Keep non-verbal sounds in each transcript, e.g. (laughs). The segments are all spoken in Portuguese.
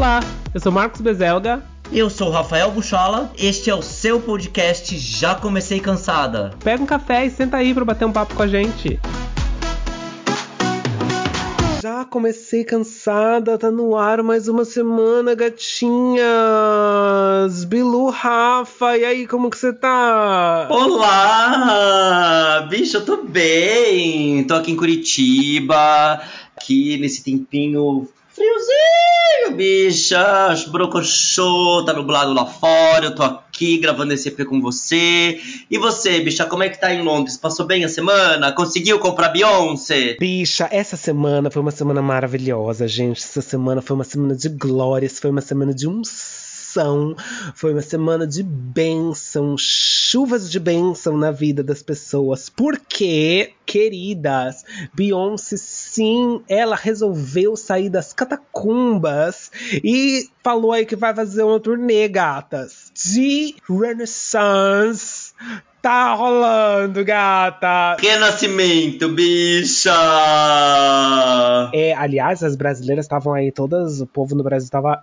Olá, eu sou Marcos Bezelga. Eu sou o Rafael Buchola, este é o seu podcast Já Comecei Cansada. Pega um café e senta aí para bater um papo com a gente. Já comecei cansada, tá no ar mais uma semana, gatinhas. Bilu, Rafa, e aí, como que você tá? Olá! Bicho, eu tô bem. Tô aqui em Curitiba, aqui nesse tempinho friozinho, bicha. Brocochô, tá nublado lá fora. Eu tô aqui gravando esse EP com você. E você, bicha, como é que tá em Londres? Passou bem a semana? Conseguiu comprar Beyoncé? Bicha, essa semana foi uma semana maravilhosa, gente. Essa semana foi uma semana de glórias, foi uma semana de foi uma semana de bênção, chuvas de bênção na vida das pessoas. Porque, queridas, Beyoncé sim, ela resolveu sair das catacumbas e falou aí que vai fazer uma turnê, gatas, de Renaissance. Tá rolando, gata! Renascimento, bicha! É, aliás, as brasileiras estavam aí todas, o povo no Brasil estava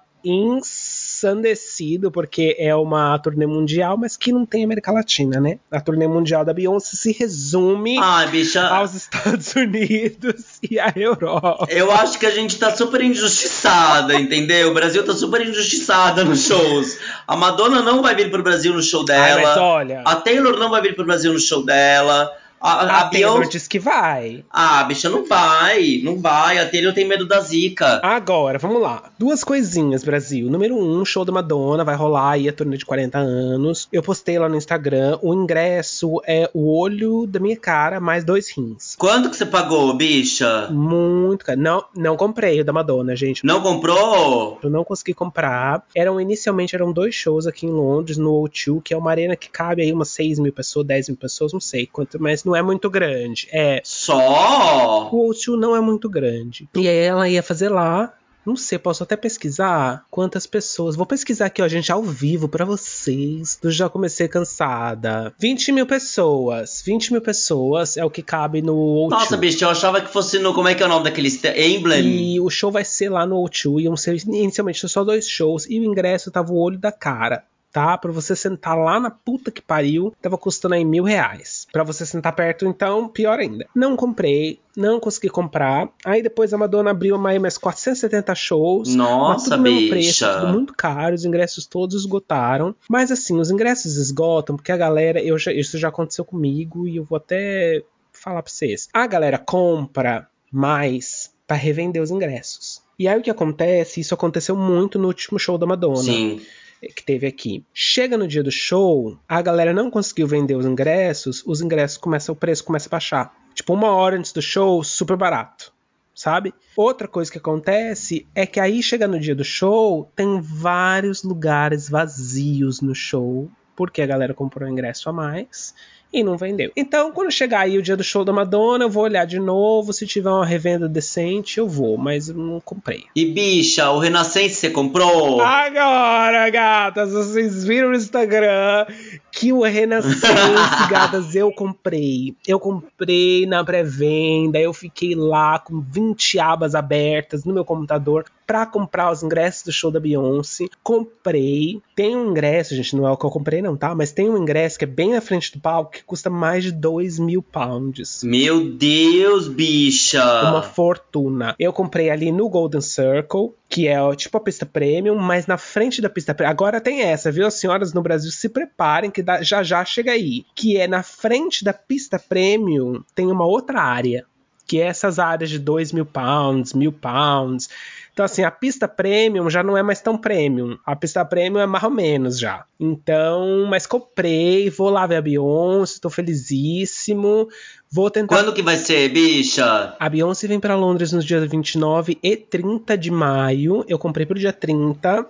ensandecido, porque é uma turnê mundial, mas que não tem América Latina, né? A turnê mundial da Beyoncé se resume Ai, bicha. aos Estados Unidos e à Europa. Eu acho que a gente tá super injustiçada, entendeu? O Brasil tá super injustiçada nos shows. A Madonna não vai vir pro Brasil no show Ai, dela. mas olha, A Taylor não vai vir pro Brasil no show dela. A, a, a Taylor diz que vai. Ah, bicha, não vai. Não vai. A Taylor tem medo da zica. Agora, vamos lá. Duas coisinhas, Brasil. Número um, show da Madonna, vai rolar aí a turnê de 40 anos. Eu postei lá no Instagram. O ingresso é o olho da minha cara mais dois rins. Quanto que você pagou, bicha? Muito caro. Não, não comprei o da Madonna, gente. Não comprou? Eu não consegui comprar. Eram inicialmente eram dois shows aqui em Londres, no O2, que é uma arena que cabe aí umas 6 mil pessoas, 10 mil pessoas, não sei quanto, mas não é muito grande. É. Só? O O2 não é muito grande. E aí ela ia fazer lá. Não sei, posso até pesquisar quantas pessoas. Vou pesquisar aqui, ó, gente, ao vivo pra vocês. Já Comecei Cansada. 20 mil pessoas. 20 mil pessoas é o que cabe no O2. Nossa, bicha, eu achava que fosse no. Como é que é o nome daquele. Emblem? E o show vai ser lá no O2. Iam ser inicialmente só dois shows. E o ingresso tava o olho da cara. Tá? Pra você sentar lá na puta que pariu, tava custando aí mil reais. Pra você sentar perto, então, pior ainda. Não comprei, não consegui comprar. Aí depois a Madonna abriu mais, mais 470 shows. Nossa, tudo mesmo preço, bicha. tudo muito caro, os ingressos todos esgotaram. Mas assim, os ingressos esgotam porque a galera, eu já, isso já aconteceu comigo e eu vou até falar pra vocês. A galera compra mais pra revender os ingressos. E aí o que acontece? Isso aconteceu muito no último show da Madonna Sim. Que teve aqui. Chega no dia do show, a galera não conseguiu vender os ingressos, os ingressos começam, o preço começa a baixar. Tipo, uma hora antes do show, super barato. Sabe? Outra coisa que acontece é que aí chega no dia do show, tem vários lugares vazios no show, porque a galera comprou ingresso a mais e não vendeu. Então, quando chegar aí o dia do show da Madonna, eu vou olhar de novo, se tiver uma revenda decente, eu vou, mas eu não comprei. E bicha, o Renascença você comprou? Agora, gatas, vocês viram no Instagram que o Renascença, (laughs) gatas, eu comprei. Eu comprei na pré-venda, eu fiquei lá com 20 abas abertas no meu computador pra comprar os ingressos do show da Beyoncé. Comprei. Tem um ingresso, gente, não é o que eu comprei não, tá? Mas tem um ingresso que é bem na frente do palco que custa mais de 2 mil pounds. Meu Deus, bicha. Uma fortuna. Eu comprei ali no Golden Circle, que é tipo a pista premium, mas na frente da pista premium. Agora tem essa, viu? As senhoras no Brasil se preparem, que dá- já já chega aí. Que é na frente da pista premium, tem uma outra área. Que é essas áreas de 2 mil pounds, mil pounds. Então, assim, a pista premium já não é mais tão premium. A pista premium é mais ou menos já. Então, mas comprei, vou lá ver a Beyoncé, tô felizíssimo. Vou tentar Quando que vai ser, bicha? a Beyoncé vem pra Londres nos dias 29 e 30 de maio. Eu comprei pro dia 30,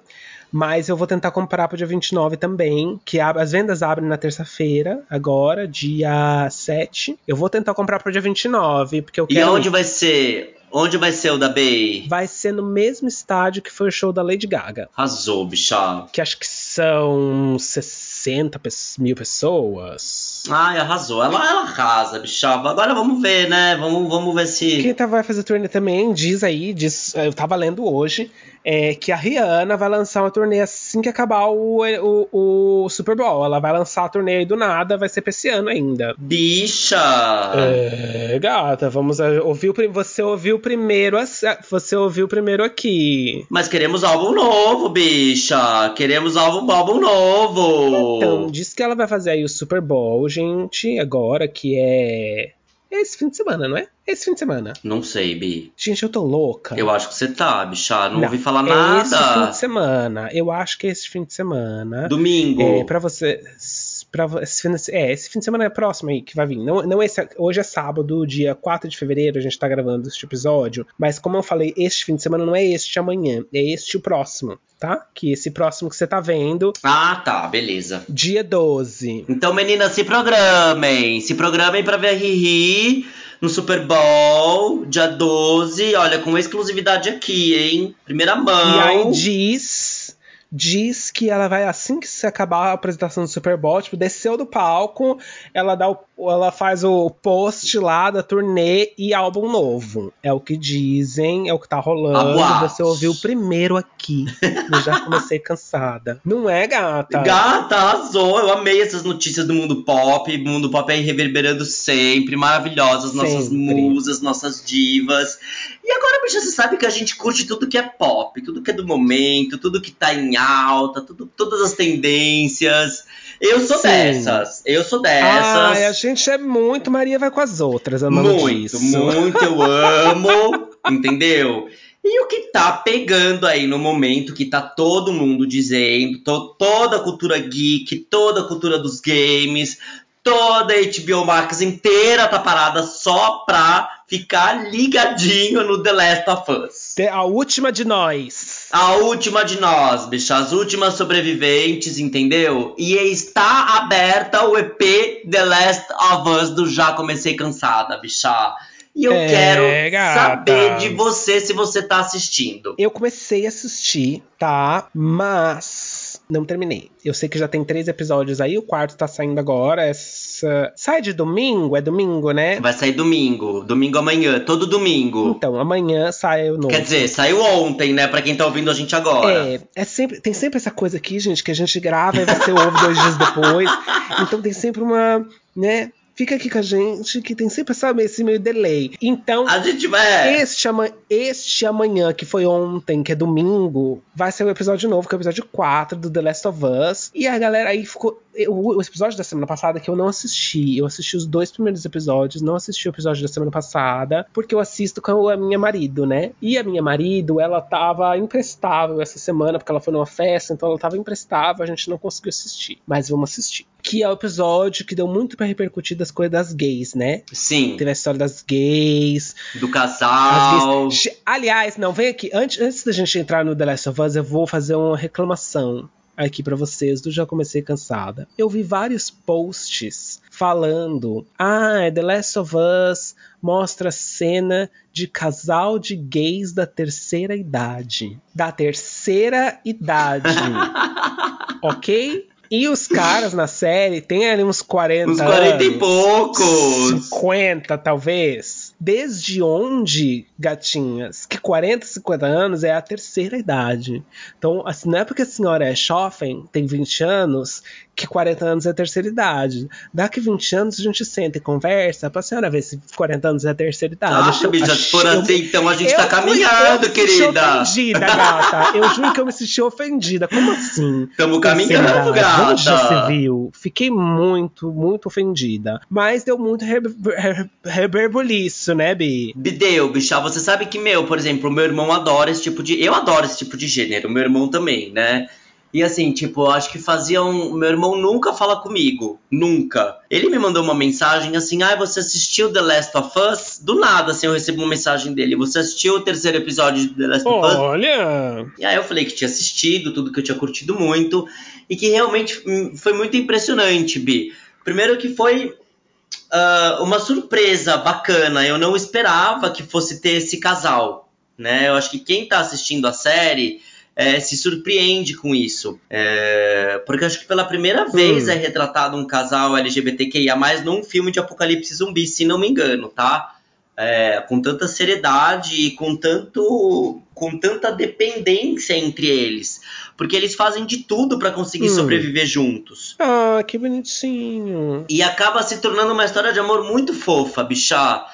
mas eu vou tentar comprar pro dia 29 também, que as vendas abrem na terça-feira, agora, dia 7. Eu vou tentar comprar pro dia 29, porque eu E quero onde vai ser? Onde vai ser o da Bay? vai ser no mesmo estádio que foi o show da Lady Gaga, Arrasou, bicha. que acho que são 60 pe- mil pessoas. Ai, arrasou. Ela, ela arrasa, bichava. Agora vamos ver, né? Vamos, vamos ver se. Quem tá, vai fazer turnê também diz aí, diz, eu tava lendo hoje, é, que a Rihanna vai lançar uma turnê assim que acabar o, o, o Super Bowl. Ela vai lançar a turnê aí do nada, vai ser pra esse ano ainda. Bicha! É, gata, vamos ouvir o, você ouviu primeiro, você ouviu primeiro aqui. Mas queremos álbum novo, bicha. Queremos álbum, álbum novo. Então, diz que ela vai fazer aí o Super Bowl, gente, agora que é é esse fim de semana, não é? É esse fim de semana. Não sei, Bi. Gente, eu tô louca. Eu acho que você tá, bicha. Não, não ouvi falar é nada. É esse fim de semana. Eu acho que é esse fim de semana. Domingo. É, pra você. Pra, esse fim de, é, esse fim de semana é próximo aí que vai vir. Não, não esse, hoje é sábado, dia 4 de fevereiro, a gente tá gravando este episódio. Mas como eu falei, este fim de semana não é este amanhã, é este o próximo, tá? Que esse próximo que você tá vendo. Ah, tá, beleza. Dia 12. Então, meninas, se programem. Se programem pra ver a Riri no Super Bowl, dia 12. Olha, com exclusividade aqui, hein? Primeira mão. E aí diz diz que ela vai, assim que se acabar a apresentação do Super Bowl, tipo, desceu do palco, ela dá o, ela faz o post lá da turnê e álbum novo. É o que dizem, é o que tá rolando. Ah, Você ouviu primeiro aqui. Eu já comecei cansada. Não é, gata? Gata, arrasou. Eu amei essas notícias do mundo pop. O mundo pop aí reverberando sempre. Maravilhosas. Nossas sempre. musas, nossas divas. E agora, bicha, você sabe que a gente curte tudo que é pop, tudo que é do momento, tudo que tá em alta, tudo, todas as tendências. Eu sou Sim. dessas. Eu sou dessas. Ai, a gente é muito Maria vai com as outras, amando Muito, disso. muito, eu (laughs) amo, entendeu? E o que tá pegando aí no momento que tá todo mundo dizendo, to toda a cultura geek, toda a cultura dos games, toda a HBO Max inteira tá parada só pra ficar ligadinho no The Last of Us. A última de nós. A última de nós, bicha. As últimas sobreviventes, entendeu? E está aberta o EP The Last of Us do Já Comecei Cansada, bicha. E eu é, quero gata. saber de você se você tá assistindo. Eu comecei a assistir, tá? Mas não terminei. Eu sei que já tem três episódios aí, o quarto tá saindo agora. Essa... Sai de domingo? É domingo, né? Vai sair domingo. Domingo amanhã, todo domingo. Então, amanhã sai o novo. Quer dizer, saiu ontem, né? Pra quem tá ouvindo a gente agora. É, é sempre, tem sempre essa coisa aqui, gente, que a gente grava e você ouve dois dias depois. (laughs) Então tem sempre uma, né? Fica aqui com a gente, que tem sempre essa, esse meio delay. Então, a gente vai. Este, ama este amanhã, que foi ontem, que é domingo, vai ser o episódio novo, que é o episódio 4 do The Last of Us. E a galera aí ficou. O, episódio da semana passada que eu não assisti. Eu assisti os dois primeiros episódios, não assisti o episódio da semana passada, porque eu assisto com a minha marido, né? E a minha marido, ela tava imprestável essa semana, porque ela foi numa festa, então ela tava imprestável, a gente não conseguiu assistir. Mas vamos assistir. Que é o episódio que deu muito para repercutir das coisas das gays, né? Sim. Teve a história das gays. Do casal. Gays. Aliás, não, vem aqui. Antes, antes da gente entrar no The Last of Us, eu vou fazer uma reclamação aqui para vocês do Já Comecei Cansada. Eu vi vários posts falando: ah, The Last of Us mostra cena de casal de gays da terceira idade. Da terceira idade. (laughs) ok? E os caras na série tem ali uns 40 Uns 40 anos, e poucos. 50, talvez. Desde onde, gatinhas, que 40, 50 anos é a terceira idade. Então, assim, não é porque a senhora é jovem, tem 20 anos, que 40 anos é a terceira idade. Daqui 20 anos a gente senta e conversa pra senhora ver se 40 anos é a terceira idade. Ah, Acho, bicha, se for assim, então a gente tá caminhando, eu querida. ofendida, gata. Eu juro que eu me senti ofendida. Como assim? Tamo caminhando, gata. Se viu? Fiquei muito, muito ofendida. Mas deu muito reverbuliço, né, Bi? Deu, bicha. Você sabe que, meu, por exemplo, o meu irmão adora esse tipo de... Eu adoro esse tipo de gênero. Meu irmão também, né? E assim, tipo, eu acho que faziam. Meu irmão nunca fala comigo. Nunca. Ele me mandou uma mensagem assim: ah, você assistiu The Last of Us? Do nada, assim, eu recebo uma mensagem dele. Você assistiu o terceiro episódio de The Last of Us? Olha! E aí eu falei que tinha assistido, tudo que eu tinha curtido muito. E que realmente hum, foi muito impressionante, Bi. Primeiro que foi uh, uma surpresa bacana. Eu não esperava que fosse ter esse casal. Né? Eu acho que quem tá assistindo a série é, se surpreende com isso. É, porque acho que pela primeira vez Hum. é retratado um casal LGBTQIA, num filme de apocalipse zumbi, se não me engano, tá? É, com tanta seriedade e com tanto com tanta dependência entre eles, porque eles fazem de tudo pra conseguir Hum. sobreviver juntos. Ah, que bonitinho. E acaba se tornando uma história de amor muito fofa, bichá.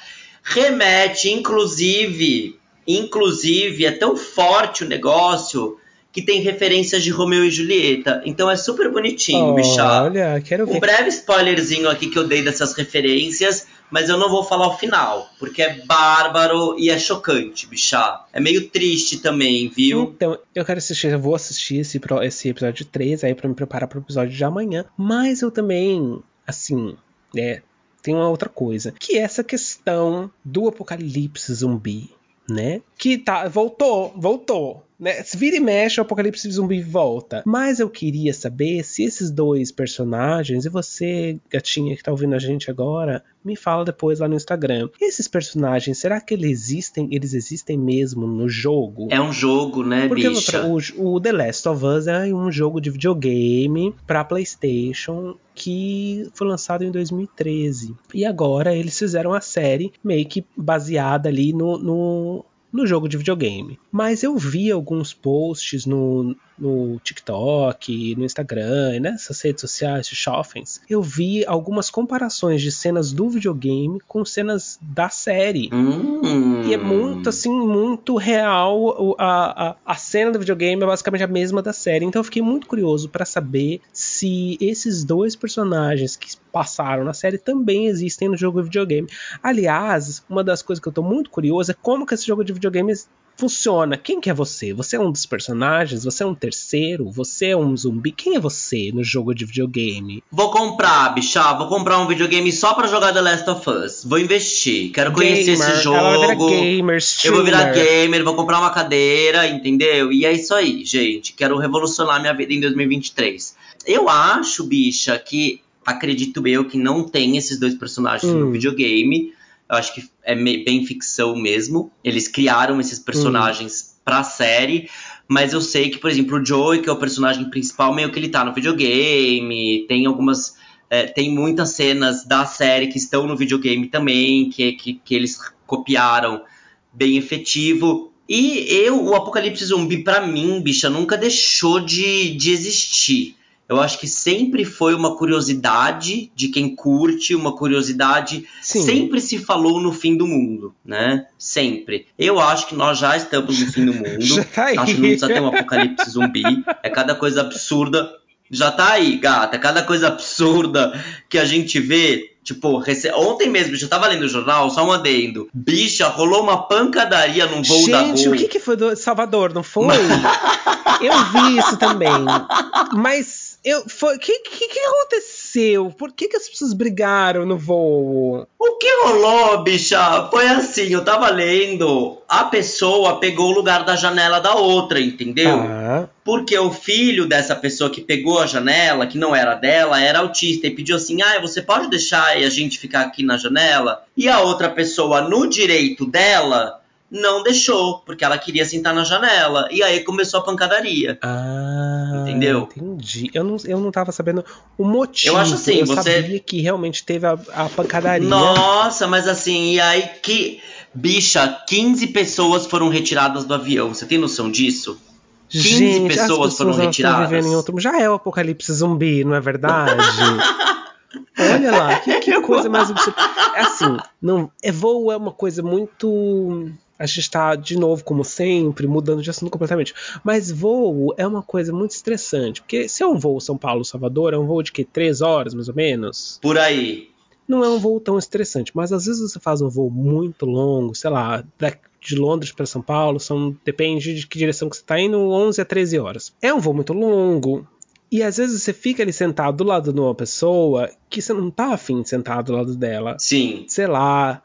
Remete, inclusive, inclusive, é tão forte o negócio que tem referências de Romeu e Julieta. Então é super bonitinho, bichá. Olha, quero Um ver. breve spoilerzinho aqui que eu dei dessas referências, mas eu não vou falar o final, porque é bárbaro e é chocante, bichá. É meio triste também, viu? Então, eu quero assistir, eu vou assistir esse, esse episódio 3 aí pra me preparar pro episódio de amanhã. Mas eu também, assim, né, tem uma outra coisa. Que é essa questão do apocalipse zumbi, né? Que tá, voltou, voltou. Né? Se vira e mexe, o apocalipse zumbi volta. Mas eu queria saber se esses dois personagens, e você, gatinha que tá ouvindo a gente agora, me fala depois lá no Instagram. Esses personagens, será que eles existem? Eles existem mesmo no jogo? É um jogo, né, Porque bicha? o, o The Last of Us é um jogo de videogame para PlayStation que foi lançado em 2013. E agora eles fizeram a série meio que baseada ali no, no, no jogo de videogame. Mas eu vi alguns posts no, no TikTok, no Instagram, e nessas redes sociais de shoppings. Eu vi algumas comparações de cenas do videogame com cenas da série. Hum. E é muito, assim, muito real. A, a, a cena do videogame é basicamente a mesma da série. Então eu fiquei muito curioso pra saber se esses dois personagens que passaram na série também existem no jogo de videogame. Aliás, uma das coisas que eu tô muito curioso é como que esse jogo de videogame funciona. Quem que é você? Você é um dos personagens? Você é um terceiro? Você é um zumbi? Quem é você no jogo de videogame? Vou comprar, bichá. Vou comprar um videogame só pra jogar The Last of Us. Vou investir. Quero conhecer Gamer, esse Ela vai virar jogo. gamer, Eu vou virar gamer, vou comprar uma cadeira, entendeu? E é isso aí, gente. Quero revolucionar minha vida em 2023. Eu acho, bicha, que acredito eu que não tem esses dois personagens Hum. no videogame. Eu acho que é bem ficção mesmo. Eles criaram esses personagens pra série. Mas eu sei que, por exemplo, o Joey, que é o personagem principal, meio que ele tá no videogame. Tem algumas. é, tem muitas cenas da série que estão no videogame também, que, que, que eles copiaram bem efetivo. E eu, o Apocalipse Zumbi, pra mim, bicha, nunca deixou de, de existir. Eu acho que sempre foi uma curiosidade de quem curte, uma curiosidade. Sim. Sempre se falou no fim do mundo, né? Sempre. Eu acho que nós já estamos no fim do (laughs) mundo. Já tá aí. Acho que não precisa ter um apocalipse zumbi. É cada coisa absurda. Já tá aí, gata. É cada coisa absurda que a gente vê. Tipo, rece- ontem mesmo, já tava lendo o jornal, só um adendo. Bicha, rolou uma pancadaria num voo da Gente, Gol. o que, que foi do Salvador, não foi? eu vi isso também. Mas eu foi, que, que que aconteceu? Por que, que as pessoas brigaram no voo? O que rolou, bicha? Foi assim, eu tava lendo, a pessoa pegou o lugar da janela da outra, entendeu? Ah, Porque o filho dessa pessoa que pegou a janela, que não era dela, era autista e pediu assim: ah, você pode deixar a gente ficar aqui na janela? E a outra pessoa, no direito dela, não deixou, porque ela queria sentar na janela. E aí começou a pancadaria. ah, Entendeu? Entendi. Eu não, eu não tava sabendo o motivo. Eu acho assim, eu você- sabia que realmente teve a, a pancadaria. Nossa, mas assim, e aí que. Bicha, 15 pessoas foram retiradas do avião. Você tem noção disso? 15 Gente, as pessoas foram retiradas. vivendo em outro... Já é o apocalipse zumbi, não é verdade? (laughs) Olha lá, que, que coisa mais absurda. É assim, não, é voo é uma coisa muito. A gente tá, de novo, como sempre, mudando de assunto completamente. Mas voo é uma coisa muito estressante. Porque se é um voo São Paulo-Salvador, é um voo de que? Três horas, mais ou menos? Por aí. Não é um voo tão estressante. Mas às vezes você faz um voo muito longo, sei lá, de Londres para São Paulo, são, depende de que direção que você tá indo, 11 a 13 horas. É um voo muito longo. E às vezes você fica ali sentado do lado de uma pessoa que você não tá afim de sentar do lado dela. Sim. Sei lá.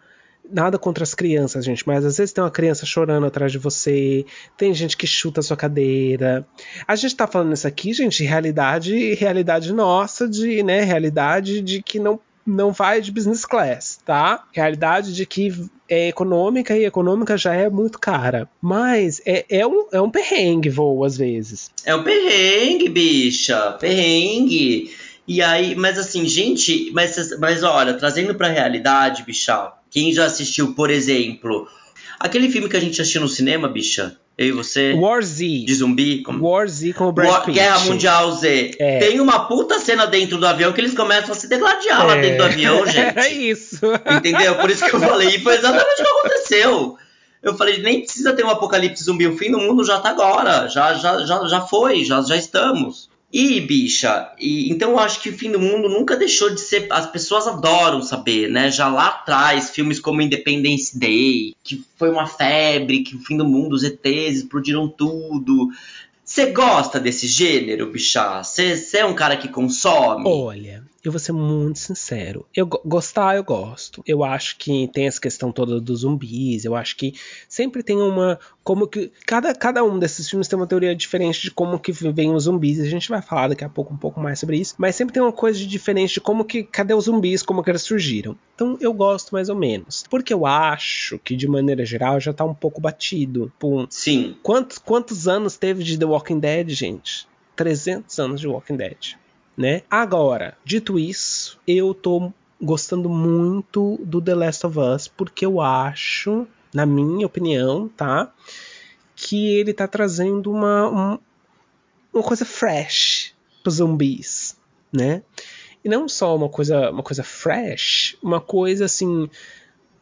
Nada contra as crianças, gente, mas às vezes tem uma criança chorando atrás de você, tem gente que chuta a sua cadeira. A gente tá falando isso aqui, gente, realidade, realidade nossa, de, né, realidade de que não não vai de business class, tá? Realidade de que é econômica e econômica já é muito cara. Mas é, é, um, é um perrengue voo, às vezes. É um perrengue, bicha. Perrengue. E aí, mas assim, gente, mas, mas olha, trazendo pra realidade, bicha, quem já assistiu, por exemplo, aquele filme que a gente assistiu no cinema, bicha? Eu e você. War Z. De zumbi. Como... War Z com o Brad War, Pitt. Guerra Mundial Z. É. Tem uma puta cena dentro do avião que eles começam a se degladiar é. lá dentro do avião, (laughs) gente. É isso. Entendeu? Por isso que eu falei. E foi exatamente o que aconteceu. Eu falei, nem precisa ter um apocalipse zumbi. O fim do mundo já tá agora. Já, já, já, já foi. Já, já estamos. E, bicha, e, então eu acho que o fim do mundo nunca deixou de ser. As pessoas adoram saber, né? Já lá atrás, filmes como Independence Day, que foi uma febre, que o fim do mundo, os ETs explodiram tudo. Você gosta desse gênero, bicha? Você é um cara que consome? Olha, eu vou ser muito sincero. Eu gostar, eu gosto. Eu acho que tem essa questão toda dos zumbis. Eu acho que sempre tem uma. Como que. Cada, cada um desses filmes tem uma teoria diferente de como que vem os zumbis. A gente vai falar daqui a pouco um pouco mais sobre isso. Mas sempre tem uma coisa de diferente de como que. Cadê os zumbis? Como que eles surgiram. Então eu gosto mais ou menos. Porque eu acho que, de maneira geral, já tá um pouco batido. Pum. Sim. Quantos, quantos anos teve de The Walking Dead, gente? 300 anos de Walking Dead né? Agora, dito isso, eu tô gostando muito do The Last of Us porque eu acho, na minha opinião, tá, que ele tá trazendo uma uma, uma coisa fresh para zumbis, né? E não só uma coisa uma coisa fresh, uma coisa assim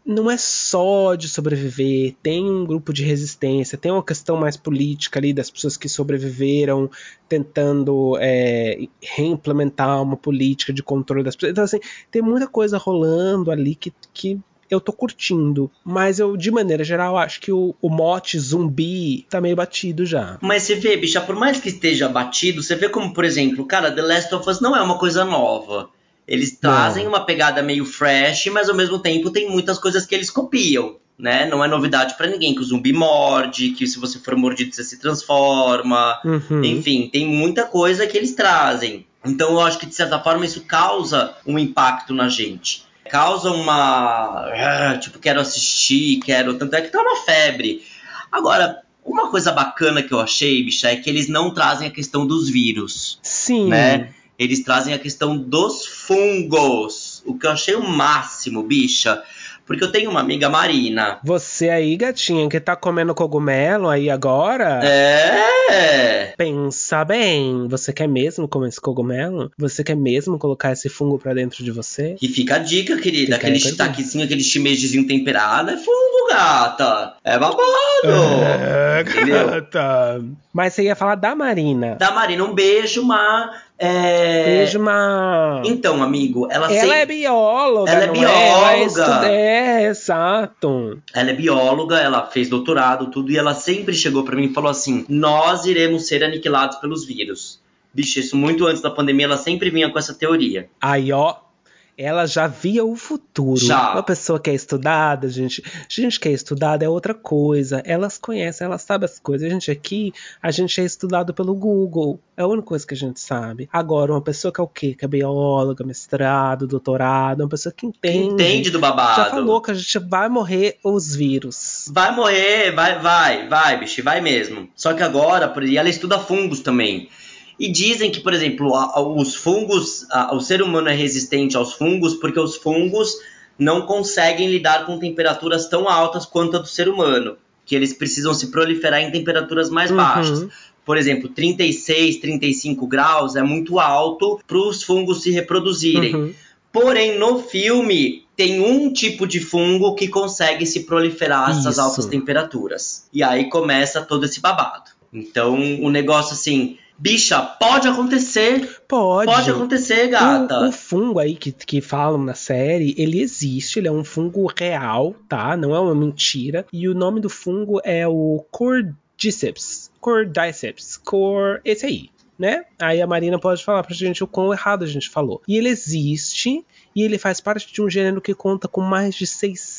não é só de sobreviver, tem um grupo de resistência, tem uma questão mais política ali das pessoas que sobreviveram tentando é, reimplementar uma política de controle das pessoas. Então, assim, tem muita coisa rolando ali que, que eu tô curtindo. Mas eu, de maneira geral, acho que o, o mote zumbi tá meio batido já. Mas você vê, bicha, por mais que esteja batido, você vê como, por exemplo, cara, The Last of Us não é uma coisa nova. Eles trazem não. uma pegada meio fresh, mas ao mesmo tempo tem muitas coisas que eles copiam. Né? Não é novidade para ninguém que o zumbi morde, que se você for mordido você se transforma. Uhum. Enfim, tem muita coisa que eles trazem. Então eu acho que de certa forma isso causa um impacto na gente. Causa uma. Ah, tipo, quero assistir, quero. Tanto é que tá uma febre. Agora, uma coisa bacana que eu achei, bicha, é que eles não trazem a questão dos vírus. Sim. Né? eles trazem a questão dos fungos, o que eu achei o máximo, bicha. Porque eu tenho uma amiga Marina. Você aí, gatinha, que tá comendo cogumelo aí agora? É. Pensa bem. Você quer mesmo comer esse cogumelo? Você quer mesmo colocar esse fungo pra dentro de você? E fica a dica, querida. Fica aquele shiitakezinho, aquele shimejizinho temperado é fungo, gata. É babado. É, gata. Mas você ia falar da Marina. Da Marina. Um beijo, Mar. É... Beijo, uma... Então, amigo, ela Ela sempre... é bióloga, Ela é bióloga. É, é, exato. Ela é bióloga, ela fez doutorado, tudo, e ela sempre chegou para mim e falou assim: nós iremos ser aniquilados pelos vírus. Bicho, isso muito antes da pandemia, ela sempre vinha com essa teoria. Aí, ó, ela já via o futuro. Já. Uma pessoa que é estudada, gente, gente que é estudada é outra coisa. Elas conhecem, elas sabem as coisas. A gente aqui, a gente é estudado pelo Google. É a única coisa que a gente sabe. Agora, uma pessoa que é o quê? Que é bióloga, mestrado, doutorado, uma pessoa que entende. Que entende do babado. Já falou que a gente vai morrer os vírus. Vai morrer, vai, vai, vai, bicho, vai mesmo. Só que agora, e ela estuda fungos também. E dizem que, por exemplo, os fungos, o ser humano é resistente aos fungos porque os fungos não conseguem lidar com temperaturas tão altas quanto a do ser humano, que eles precisam se proliferar em temperaturas mais Uhum. baixas. Por exemplo, 36, 35 graus é muito alto para os fungos se reproduzirem. Uhum. Porém, no filme tem um tipo de fungo que consegue se proliferar a essas altas temperaturas. E aí começa todo esse babado. Então, o negócio assim, bicha, pode acontecer. Pode. Pode acontecer, gata. O, o fungo aí que, que falam na série, ele existe, ele é um fungo real, tá? Não é uma mentira. E o nome do fungo é o Cordyceps. Cordyceps. Cor. Esse aí. Né? Aí a Marina pode falar pra gente o quão errado a gente falou. E ele existe, e ele faz parte de um gênero que conta com mais de 600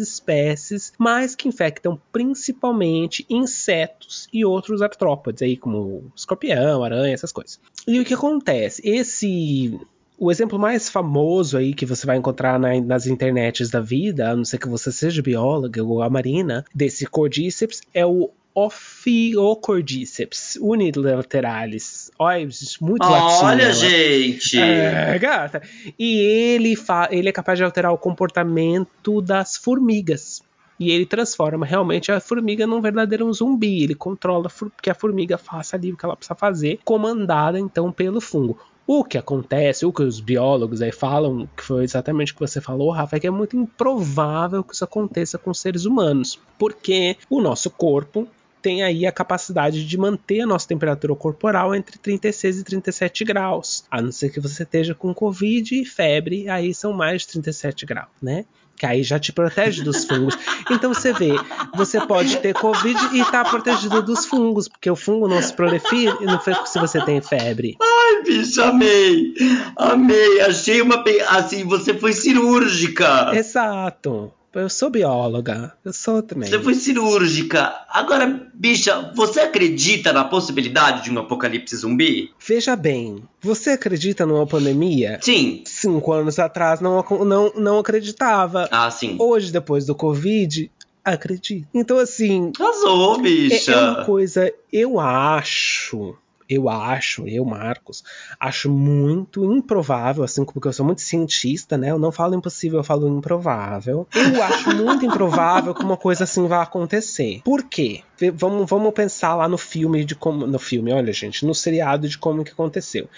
espécies, mas que infectam principalmente insetos e outros artrópodes, aí como escorpião, aranha, essas coisas. E o que acontece? Esse O exemplo mais famoso aí que você vai encontrar na, nas internets da vida, a não ser que você seja bióloga ou a Marina, desse cordíceps é o Ophiocordyceps unilateralis. Olha, muito latim. Olha, gente! É, gata. E ele, ele é capaz de alterar o comportamento das formigas. E ele transforma realmente a formiga num verdadeiro zumbi. Ele controla que a formiga faça ali o que ela precisa fazer, comandada então pelo fungo. O que acontece, o que os biólogos aí falam, que foi exatamente o que você falou, Rafa, é que é muito improvável que isso aconteça com seres humanos, porque o nosso corpo tem aí a capacidade de manter a nossa temperatura corporal entre 36 e 37 graus. A não ser que você esteja com Covid e febre, aí são mais de 37 graus, né? Que aí já te protege dos (laughs) fungos. Então você vê, você pode ter Covid e estar tá protegido dos fungos, porque o fungo não se prolifera não foi se você tem febre. Ai, bicho, amei! Amei! Achei uma. Assim, você foi cirúrgica! Exato. Eu sou bióloga. Eu sou também. Você foi cirúrgica. Agora, bicha, você acredita na possibilidade de um apocalipse zumbi? Veja bem, você acredita numa pandemia? Sim. Cinco anos atrás não, não, não acreditava. Ah, sim. Hoje, depois do Covid, acredito. Então, assim. Arrasou, bicha. É, é uma coisa, eu acho eu acho, eu, Marcos, acho muito improvável, assim, porque eu sou muito cientista, né? Eu não falo impossível, eu falo improvável. Eu acho muito improvável que uma coisa assim vá acontecer. Por quê? Vamos, vamos pensar lá no filme de como. No filme, olha, gente, no seriado de como que aconteceu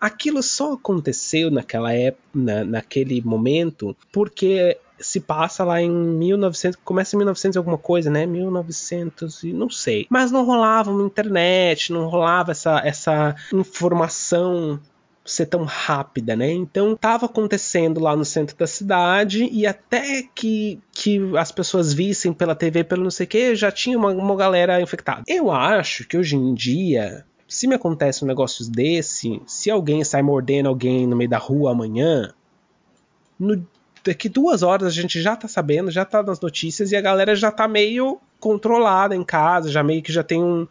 aquilo só aconteceu naquela época, na, naquele momento, porque se passa lá em 1900, começa em 1900 alguma coisa, né? 1900 e não sei. Mas não rolava uma internet, não rolava essa, essa informação ser tão rápida, né? Então estava acontecendo lá no centro da cidade e até que, que as pessoas vissem pela TV, pelo não sei o que, já tinha uma, uma galera infectada. Eu acho que hoje em dia se me acontece um negócio desse, se alguém sai mordendo alguém no meio da rua amanhã, no, daqui duas horas a gente já tá sabendo, já tá nas notícias e a galera já tá meio controlada em casa, já meio que já tem um,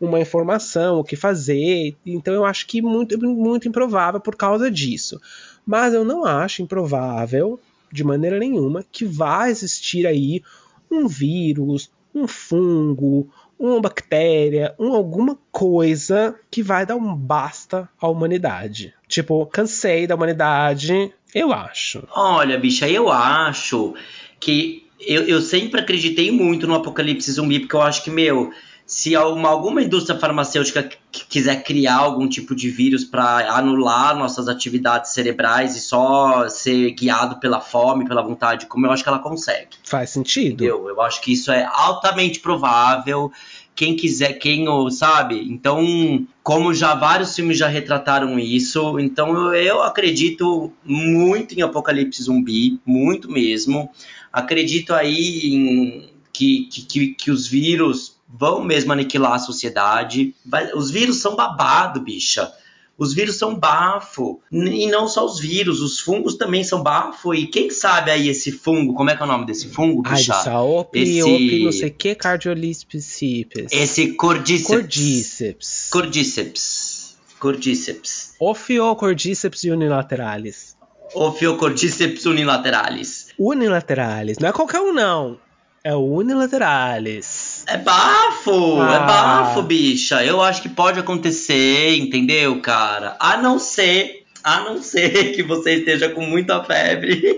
uma informação, o que fazer. Então eu acho que muito, muito improvável por causa disso. Mas eu não acho improvável, de maneira nenhuma, que vá existir aí um vírus, um fungo, uma bactéria, um, alguma coisa que vai dar um basta à humanidade. Tipo, cansei da humanidade, eu acho. Olha, bicha, eu acho que. Eu, eu sempre acreditei muito no apocalipse zumbi, porque eu acho que, meu, se uma, alguma indústria farmacêutica quiser criar algum tipo de vírus para anular nossas atividades cerebrais e só ser guiado pela fome, pela vontade, como eu acho que ela consegue. Faz sentido. Entendeu? Eu acho que isso é altamente provável. Quem quiser, quem sabe. Então, como já vários filmes já retrataram isso, então eu acredito muito em Apocalipse Zumbi, muito mesmo. Acredito aí em que, que, que os vírus vão mesmo aniquilar a sociedade. Os vírus são babado, bicha. Os vírus são bafo. E não só os vírus, os fungos também são bafo. E quem sabe aí esse fungo, como é que é o nome desse fungo, bicha? Ai, opi, esse... opi, não sei que, cardiolipsipes. Esse cordíceps. Cordíceps. Cordíceps. Cordíceps. Ophiocordyceps unilateralis. Ophiocordyceps unilateralis. Unilateralis. Não é qualquer um, não. É o unilateralis. É bafo, é ah. é bafo, bicha. Eu acho que pode acontecer, entendeu, cara? A não ser, a não ser (laughs) que você esteja com muita febre. (laughs)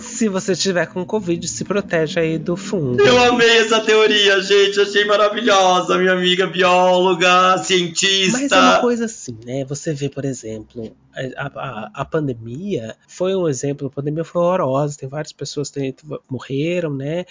Se você estiver com Covid, se protege aí do fungo. Eu amei essa teoria, gente. Achei maravilhosa. Minha amiga bióloga, cientista. Mas é uma coisa assim, né? Você vê, por exemplo, a, a, a pandemia foi um exemplo. A pandemia foi horrorosa. Tem várias pessoas que morreram, né?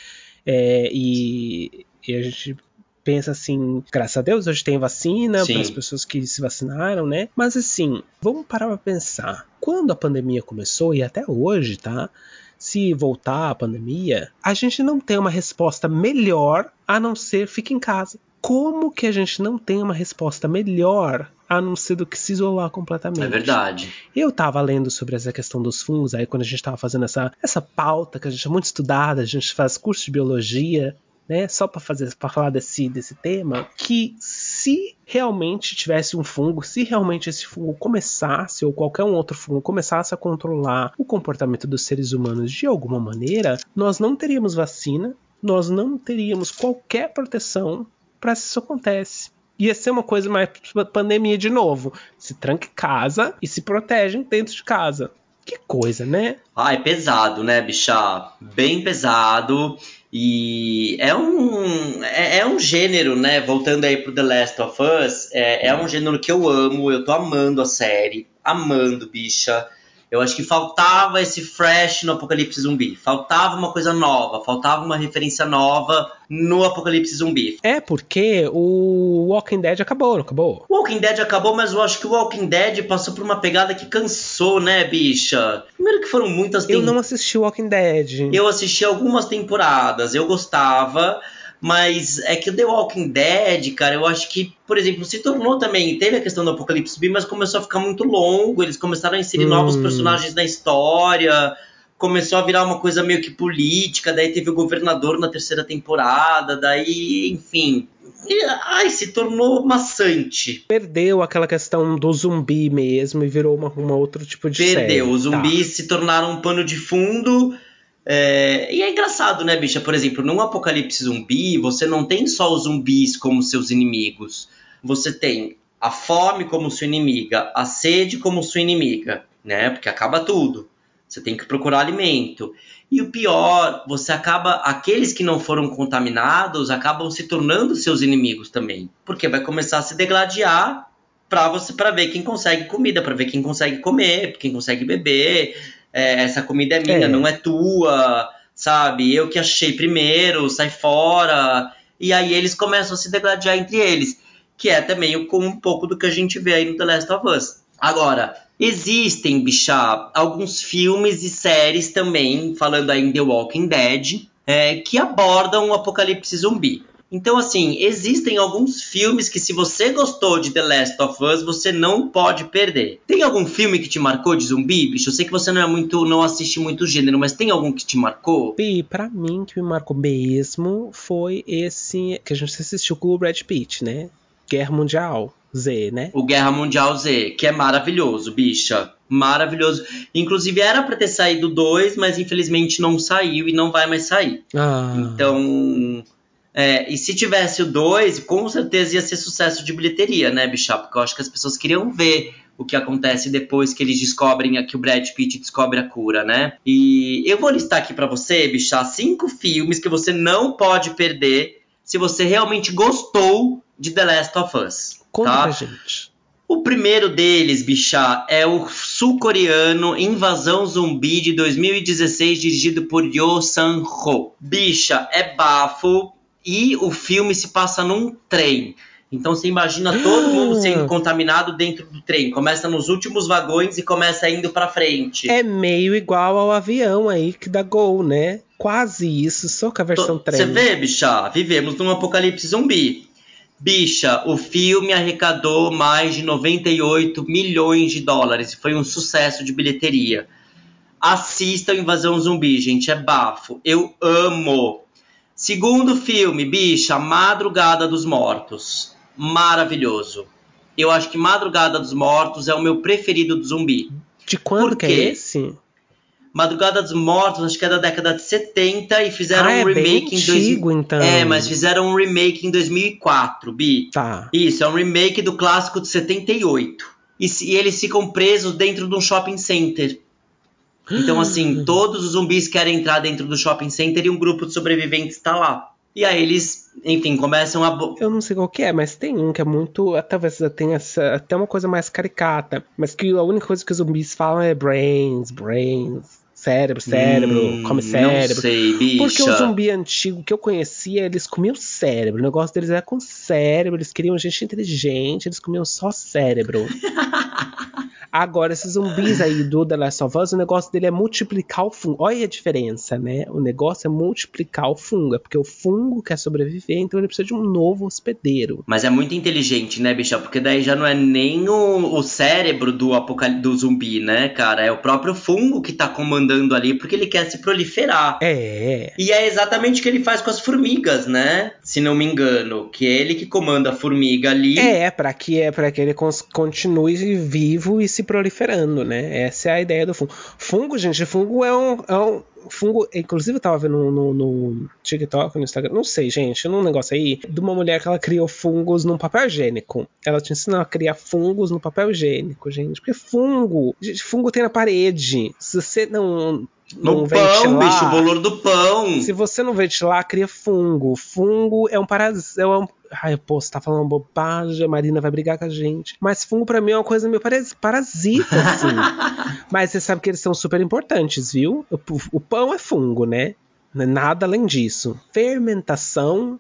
É, e, e a gente pensa assim, graças a Deus hoje tem vacina para as pessoas que se vacinaram, né? Mas assim, vamos parar para pensar. Quando a pandemia começou e até hoje, tá? Se voltar a pandemia, a gente não tem uma resposta melhor a não ser fique em casa. Como que a gente não tem uma resposta melhor a não ser do que se isolar completamente. É verdade. Eu tava lendo sobre essa questão dos fungos, aí quando a gente tava fazendo essa, essa pauta, que a gente é muito estudada, a gente faz curso de biologia, né, só para fazer para falar desse, desse tema, que se realmente tivesse um fungo, se realmente esse fungo começasse, ou qualquer um outro fungo começasse a controlar o comportamento dos seres humanos de alguma maneira, nós não teríamos vacina, nós não teríamos qualquer proteção para se isso acontece. Ia ser uma coisa mais pandemia de novo. Se tranque casa e se protegem dentro de casa. Que coisa, né? Ah, é pesado, né, bicha? Bem pesado. E é um, é, é, um gênero, né? Voltando aí pro The Last of Us, é, é um gênero que eu amo, eu tô amando a série, amando, bicha. Eu acho que faltava esse fresh no Apocalipse Zumbi. Faltava uma coisa nova, faltava uma referência nova no Apocalipse Zumbi. É porque o Walking Dead acabou, não acabou? O Walking Dead acabou, mas eu acho que o Walking Dead passou por uma pegada que cansou, né, bicha? Primeiro que foram muitas Eu não assisti o Walking Dead. Eu assisti algumas temporadas, eu gostava. Mas é que o The Walking Dead, cara, eu acho que, por exemplo, se tornou também. Teve a questão do Apocalipse B, mas começou a ficar muito longo. Eles começaram a inserir hum. novos personagens na história. Começou a virar uma coisa meio que política. Daí teve o governador na terceira temporada. Daí, enfim. E, ai, se tornou maçante. Perdeu aquela questão do zumbi mesmo e virou uma, uma outro tipo de Perdeu. série. Os zumbis tá. se tornaram um pano de fundo é, e é engraçado, né, bicha? Por exemplo, num apocalipse zumbi, você não tem só os zumbis como seus inimigos. Você tem a fome como sua inimiga, a sede como sua inimiga, né? Porque acaba tudo. Você tem que procurar alimento. E o pior, você acaba. Aqueles que não foram contaminados acabam se tornando seus inimigos também. Porque vai começar a se degladiar para você para ver quem consegue comida, para ver quem consegue comer, quem consegue beber é, essa comida é minha, é. não é tua, sabe? Eu que achei primeiro, sai fora. E aí eles começam a se degladiar entre eles, que é também com um pouco do que a gente vê aí no The Last of Us. Agora, existem, bicha, alguns filmes e séries também, falando aí em The Walking Dead, é, que abordam o apocalipse zumbi. Então, assim, existem alguns filmes que, se você gostou de The Last of Us, você não pode perder. Tem algum filme que te marcou de zumbi, bicho? Eu sei que você não é muito, não assiste muito gênero, mas tem algum que te marcou? Bi, pra mim, que me marcou mesmo foi esse que a gente assistiu com o Brad Pitt, né? Guerra Mundial Z, né? O Guerra Mundial Z, que é maravilhoso, bicha. Maravilhoso. Inclusive era para ter saído dois, mas infelizmente não saiu e não vai mais sair. Ah. Então, é, e se tivesse o 2, com certeza ia ser sucesso de bilheteria, né, Bichá? Porque eu acho que as pessoas queriam ver o que acontece depois que eles descobrem que o Brad Pitt descobre a cura, né? E eu vou listar aqui para você, Bichá, cinco filmes que você não pode perder se você realmente gostou de The Last of Us. Conta tá? pra gente. O primeiro deles, bichá, é o sul-coreano Invasão Zumbi de 2016, dirigido por Yo Sang-ho. Bicha, é bafo, e o filme se passa num trem. Então você imagina todo mundo sendo contaminado dentro do trem. Começa nos últimos vagões e começa indo para frente. É meio igual ao avião aí que dá Gol, né? Quase isso, só com a versão trem. Você vê, bicha? Vivemos num apocalipse zumbi. Bicha, o filme arrecadou mais de 98 milhões de dólares e foi um sucesso de bilheteria. Assista Invasão Zumbi, gente, é bafo. Eu amo. Segundo filme, bicha, Madrugada dos Mortos. Maravilhoso. Eu acho que Madrugada dos Mortos é o meu preferido do zumbi. De quando Por que é esse? Madrugada dos Mortos, acho que é da década de 70 e fizeram ah, um é remake em antigo, dois... então. É, mas fizeram um remake em 2004, Bi. Tá. Isso, é um remake do clássico de 78. E, e eles ficam presos dentro de um shopping center. Então, assim, todos os zumbis querem entrar dentro do shopping center e um grupo de sobreviventes está lá. E aí eles, enfim, começam a. Eu não sei qual que é, mas tem um que é muito. Talvez tenha essa, até uma coisa mais caricata. Mas que a única coisa que os zumbis falam é brains, brains. Cérebro, cérebro, hum, come cérebro. Não sei, bicha. Porque o zumbi antigo que eu conhecia, eles comiam cérebro. O negócio deles era com cérebro, eles queriam gente inteligente, eles comiam só cérebro. (laughs) Agora, esses zumbis aí do The Last of Us, o negócio dele é multiplicar o fungo. Olha a diferença, né? O negócio é multiplicar o fungo. É porque o fungo quer sobreviver, então ele precisa de um novo hospedeiro. Mas é muito inteligente, né, bicha? Porque daí já não é nem o, o cérebro do, apocal... do zumbi, né, cara? É o próprio fungo que tá comandando ali, porque ele quer se proliferar. É. E é exatamente o que ele faz com as formigas, né? Se não me engano. Que é ele que comanda a formiga ali. É, para que, é, pra que ele continue vivo e se proliferando, né? Essa é a ideia do fungo. Fungo, gente, fungo é um, é um fungo. Inclusive, eu tava vendo no, no, no, TikTok, no Instagram, não sei, gente, num negócio aí, de uma mulher que ela criou fungos num papel higiênico. Ela te ensina a criar fungos no papel higiênico, gente. Porque fungo, gente, fungo tem na parede. Se você não no não pão, ventilar, bicho, o bolor do pão. Se você não ventilar, cria fungo. Fungo é um parasita. É um... Ai, pô, você tá falando bobagem, a Marina vai brigar com a gente. Mas fungo pra mim é uma coisa meio parasita, assim. (laughs) Mas você sabe que eles são super importantes, viu? O, o pão é fungo, né? Nada além disso. Fermentação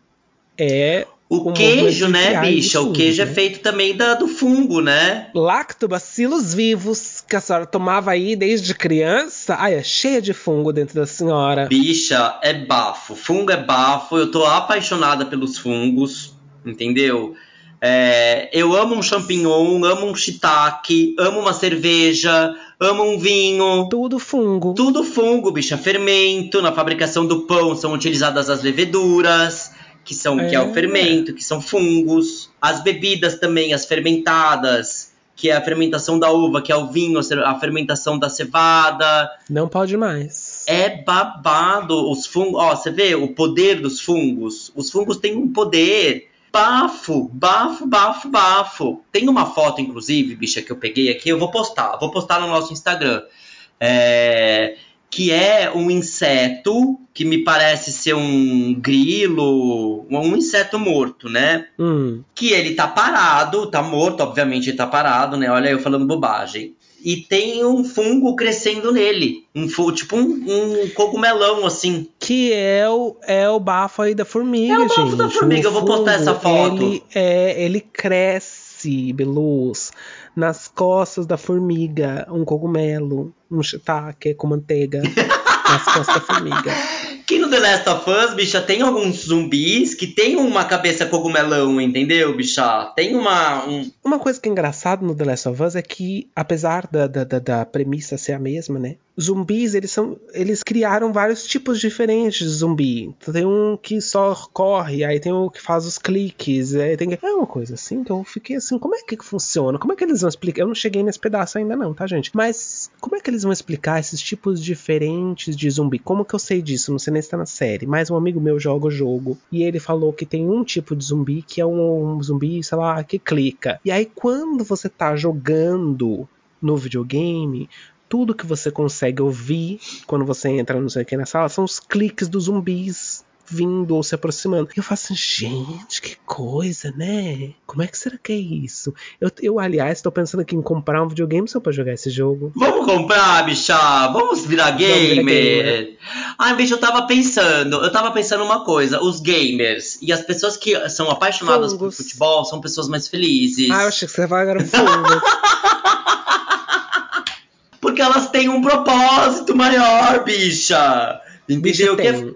é o queijo, né, bicha? o queijo é né? é feito também da, do fungo, né? Lactobacilos vivos que a senhora tomava aí desde criança. Ai, é cheia de fungo dentro da senhora. Bicha, é bafo. Fungo é bafo. Eu tô apaixonada pelos fungos, entendeu? É, eu amo um champignon, amo um shiitake, amo uma cerveja, amo um vinho. Tudo fungo. Tudo fungo, bicha. Fermento. Na fabricação do pão são utilizadas as leveduras que são é. que é o fermento, que são fungos. As bebidas também, as fermentadas, que é a fermentação da uva, que é o vinho, a fermentação da cevada. Não pode mais. É babado os fungos. Ó, você vê o poder dos fungos. Os fungos têm um poder. Bafo, bafo, bafo, bafo. Tem uma foto, inclusive, bicha, que eu peguei aqui. Eu vou postar. Vou postar no nosso Instagram. É, que é um inseto que me parece ser um grilo, um inseto morto, né? Hum. Que ele tá parado, tá morto, obviamente ele tá parado, né? Olha eu falando bobagem. E tem um fungo crescendo nele. Um, tipo um, um cogumelão, assim. Que é o, é o bafo aí da formiga, gente. É o bafo gente. da formiga, o eu vou postar essa foto. Ele, é, ele cresce, Beluz nas costas da formiga um cogumelo, um shiitake com manteiga nas costas da formiga. (laughs) Que no The Last of Us, bicha, tem alguns zumbis que tem uma cabeça cogumelão, entendeu, bicha? Tem uma. Um... Uma coisa que é engraçada no The Last of Us é que, apesar da, da, da premissa ser a mesma, né? Zumbis, eles são. Eles criaram vários tipos diferentes de zumbi. Tem um que só corre, aí tem um que faz os cliques, aí tem. É uma coisa assim que eu fiquei assim, como é que funciona? Como é que eles vão explicar? Eu não cheguei nesse pedaço ainda, não, tá, gente? Mas como é que eles vão explicar esses tipos diferentes de zumbi? Como que eu sei disso? Não sei nem se tá na série. Mas um amigo meu joga o jogo e ele falou que tem um tipo de zumbi que é um, um zumbi, sei lá, que clica. E aí, quando você tá jogando no videogame, tudo que você consegue ouvir quando você entra não sei o que na sala são os cliques dos zumbis vindo ou se aproximando. E eu faço assim, gente, que coisa, né? Como é que será que é isso? Eu, eu aliás, tô pensando aqui em comprar um videogame só pra jogar esse jogo. Vamos comprar, bicha! Vamos virar gamer! Vamos virar gamer. Ai, bicho, eu tava pensando, eu tava pensando uma coisa, os gamers e as pessoas que são apaixonadas Fungos. por futebol são pessoas mais felizes. Ah, eu achei que você vai agora fungo. Porque elas têm um propósito maior, bicha. Entendeu? Bicha, é...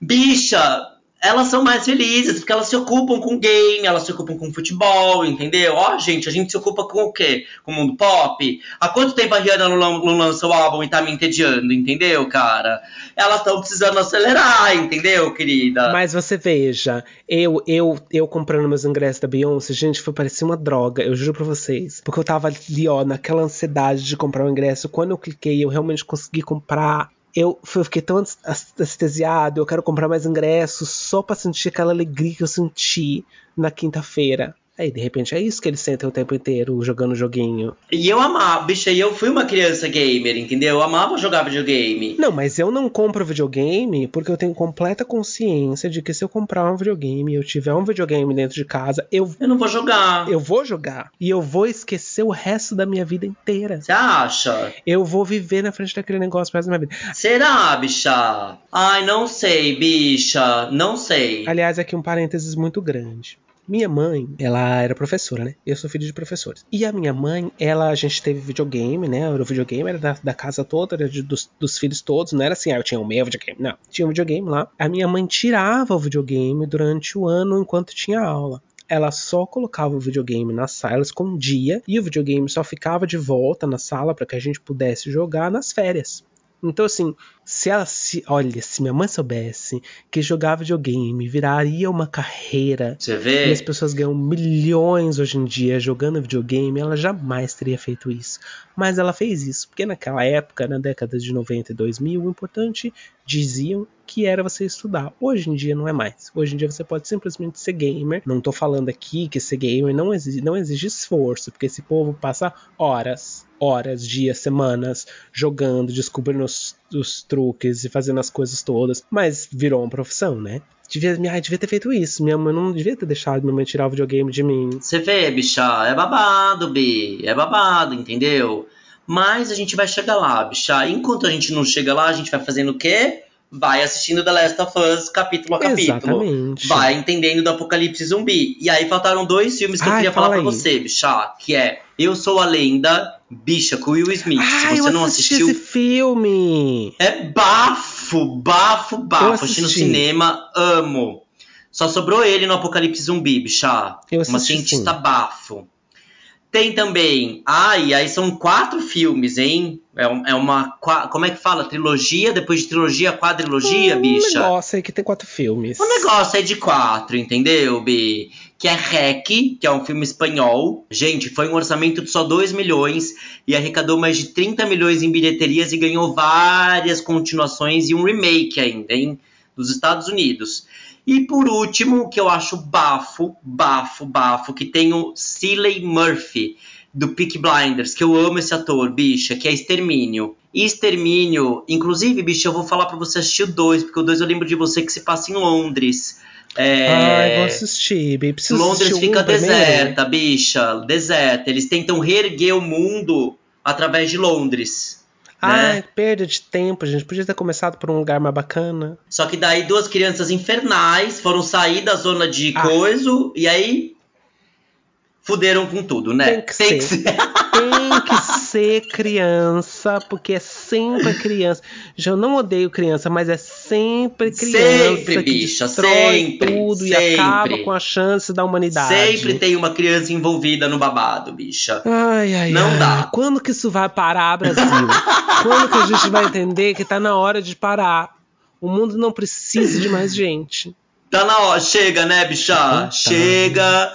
bicha elas são mais felizes, porque elas se ocupam com game, elas se ocupam com futebol, entendeu? Ó, oh, gente, a gente se ocupa com o quê? Com o mundo pop? Há quanto tempo a Rihanna não, lança o álbum e tá me entediando, entendeu, cara? Elas estão precisando acelerar, entendeu, querida? Mas você veja, eu, eu, eu comprando meus ingressos da Beyoncé, gente, foi parecer uma droga, eu juro pra vocês. Porque eu tava ali, ó, naquela ansiedade de comprar o ingresso. Quando eu cliquei, eu realmente consegui comprar eu fiquei tão anestesiado, eu quero comprar mais ingressos só para sentir aquela alegria que eu senti na quinta-feira. Aí, de repente, é isso que eles sentem o tempo inteiro jogando joguinho. E eu amava, bicha, e eu fui uma criança gamer, entendeu? Eu amava jogar videogame. Não, mas eu não compro videogame porque eu tenho completa consciência de que se eu comprar um videogame e eu tiver um videogame dentro de casa, eu. Eu não vou jogar. Eu vou jogar. E eu vou esquecer o resto da minha vida inteira. Você acha? Eu vou viver na frente daquele negócio pro resto da minha vida. Será, bicha? Ai, não sei, bicha. Não sei. Aliás, aqui um parênteses muito grande Minha mãe, ela era professora, né? Eu sou filho de professores. E a minha mãe, ela, a gente teve videogame, né? O videogame era da, da casa toda, era de, dos, dos, filhos todos. Não era assim, ah, eu tinha o meu videogame. Não, tinha um videogame lá. A minha mãe tirava o videogame durante o ano enquanto tinha aula ela só colocava o videogame na sala, ela escondia e o videogame só ficava de volta na sala para que a gente pudesse jogar nas férias. Então, assim, se ela se. Olha, se minha mãe soubesse que jogar videogame viraria uma carreira. Você vê? E as pessoas ganham milhões hoje em dia jogando videogame, ela jamais teria feito isso. Mas ela fez isso, porque naquela época, na década de 90 e 2000, o importante diziam que era você estudar. Hoje em dia não é mais. Hoje em dia você pode simplesmente ser gamer. Não tô falando aqui que ser gamer não exige, não exige esforço, porque esse povo passa horas horas, dias, semanas jogando, descobrindo os, os, truques e fazendo as coisas todas. Mas virou uma profissão, né? Devia, ai, devia ter feito isso. Minha mãe não devia ter deixado minha mãe tirar o videogame de mim. Você vê, bicha, é babado, Bi. É babado, entendeu? Mas a gente vai chegar lá, bicha. Enquanto a gente não chega lá, a gente vai fazendo o quê? Vai assistindo The Last of Us capítulo a capítulo. Exatamente. Vai entendendo do apocalipse zumbi. E aí faltaram dois filmes que Ai, eu queria falar pra aí. você, bicha, que é Eu Sou a Lenda, bicha, com Will Smith. Ai, Se você não assistiu. esse filme! É bafo, bafo, bafo. Assisti. assisti no cinema, amo. Só sobrou ele no Apocalipse Zumbi, bicha. Eu Uma cientista sim. bafo. Tem também. Ah, e aí são quatro filmes, hein? É, é uma. Como é que fala? Trilogia? Depois de trilogia, quadrilogia, um bicha? Um negócio aí que tem quatro filmes. O negócio é de quatro, entendeu, Bi? Que é Rec, que é um filme espanhol. Gente, foi um orçamento de só 2 milhões e arrecadou mais de 30 milhões em bilheterias e ganhou várias continuações e um remake ainda, hein? Dos Estados Unidos. E por último, que eu acho bafo, bafo, bafo, que tem o Cillian Murphy, do Peak Blinders, que eu amo esse ator, bicha, que é Extermínio. Extermínio, inclusive, bicha, eu vou falar para você assistir o 2, porque o 2 eu lembro de você que se passa em Londres. É... Ai, vou assistir. Preciso Londres assistir fica um deserta, bicha, deserta. Eles tentam reerguer o mundo através de Londres. Ah, né? perda de tempo, gente podia ter começado por um lugar mais bacana. Só que daí duas crianças infernais foram sair da zona de ah. coiso e aí fuderam com tudo, né? Tem que Tem ser. Que ser. (laughs) Tem que ser criança, porque é sempre criança. Já eu não odeio criança, mas é sempre criança sempre, bicha, sempre, tudo sempre. e acaba com a chance da humanidade. Sempre tem uma criança envolvida no babado, bicha. Ai, ai, não ai. dá. Quando que isso vai parar, Brasil? (laughs) Quando que a gente vai entender que tá na hora de parar? O mundo não precisa de mais gente. Tá na hora, chega, né, bicha? Tá. Chega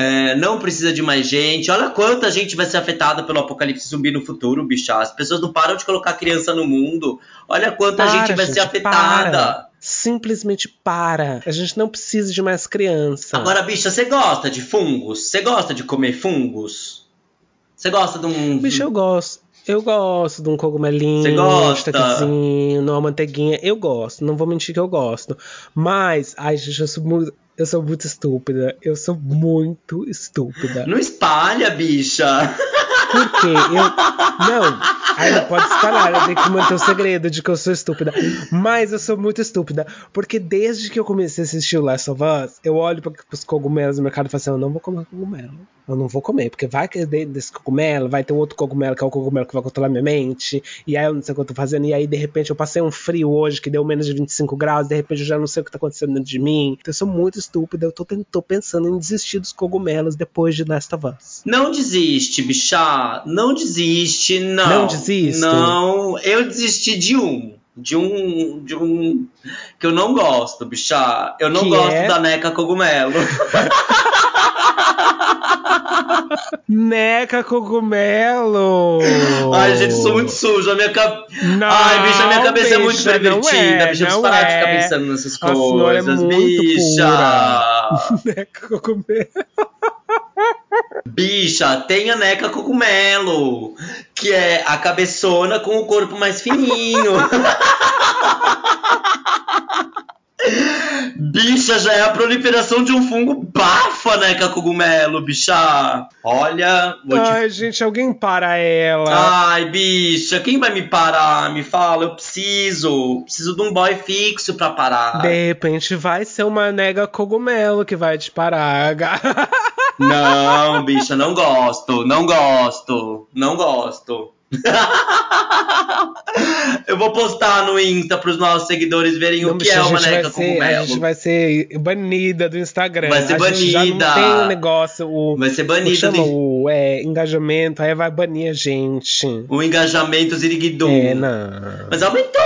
é, não precisa de mais gente. Olha quanta gente vai ser afetada pelo apocalipse zumbi no futuro, bicha. As pessoas não param de colocar criança no mundo. Olha quanta para, gente vai gente, ser afetada. Para. Simplesmente para. A gente não precisa de mais criança. Agora, bicha, você gosta de fungos? Você gosta de comer fungos? Você gosta de um. Bicho, eu gosto. Eu gosto de um cogumelinho, Você gosta? um numa manteiguinha. Eu gosto, não vou mentir que eu gosto. Mas, ai, gente, eu sou muito eu sou muito estúpida. Eu sou muito estúpida. Não espalha, bicha! Por quê? Eu. Não, aí não pode espalhar, eu tenho que manter o segredo de que eu sou estúpida. Mas eu sou muito estúpida. Porque desde que eu comecei a assistir o Last of Us, eu olho para os cogumelos no mercado e falo assim: eu não vou comer cogumelo eu não vou comer, porque vai que desse cogumelo, vai ter um outro cogumelo que é o cogumelo que vai controlar minha mente, e aí eu não sei o que eu tô fazendo, e aí de repente eu passei um frio hoje que deu menos de 25 graus, de repente eu já não sei o que tá acontecendo dentro de mim. Então eu sou muito estúpida, eu tô, tô pensando em desistir dos cogumelos depois de Last of Us. Não desiste, bichá, não desiste, não. Não desiste? Não, eu desisti de um de um de um que eu não gosto, bichá. Eu não que gosto é? da Neca Cogumelo. (laughs) Neca cogumelo! Ai, gente, sou muito sujo. A minha cabeça. Ai, bicha, a minha cabeça é muito pervertida. É, bicha, eu parar é. de ficar pensando nessas a coisas. É bicha! Neca (laughs) cogumelo. Bicha, tem a Neca Cogumelo, que é a cabeçona com o corpo mais fininho. (laughs) Bicha, já é a proliferação de um fungo bafa, né, cogumelo, bicha. Olha, te... Ai, gente, alguém para ela. Ai, bicha, quem vai me parar? Me fala, eu preciso. Preciso de um boy fixo pra parar. De repente vai ser uma nega cogumelo que vai te parar. (laughs) Não, bicha, não gosto, não gosto, não gosto. Eu vou postar no Insta pros nossos seguidores verem Não, o que é a uma gente neca vai ser- cogumelo. A gente vai ser banida do Instagram. Vai ser a gente já banida. não tem o negócio, o. Vai ser Como banido chama de- o é, engajamento, aí vai banir a gente. o engajamento ziriguidum. É, não. Mas aumentou,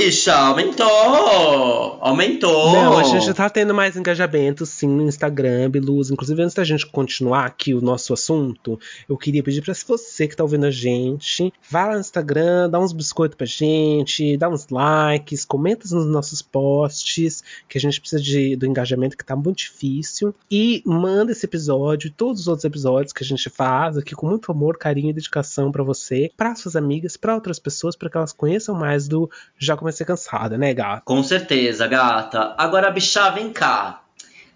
bicha? Aumentou! Aumentou! Não, a gente tá tendo mais engajamento sim no Instagram, Biluz. Inclusive, antes da gente continuar aqui o nosso assunto, eu queria pedir pra você que tá ouvindo a gente, vá lá no Instagram, dá uns biscoitos pra gente, dá uns likes, comenta nos nossos posts, que a gente precisa de, do engajamento que tá muito difícil. E manda esse episódio e todos os outros episódios que a gente faz aqui com muito amor, carinho e dedicação pra você, pra suas amigas, pra outras pessoas, pra que elas conheçam mais do Já Comecei Cansada, né, gato? Com certeza, gata. Agora, bicha, vem cá.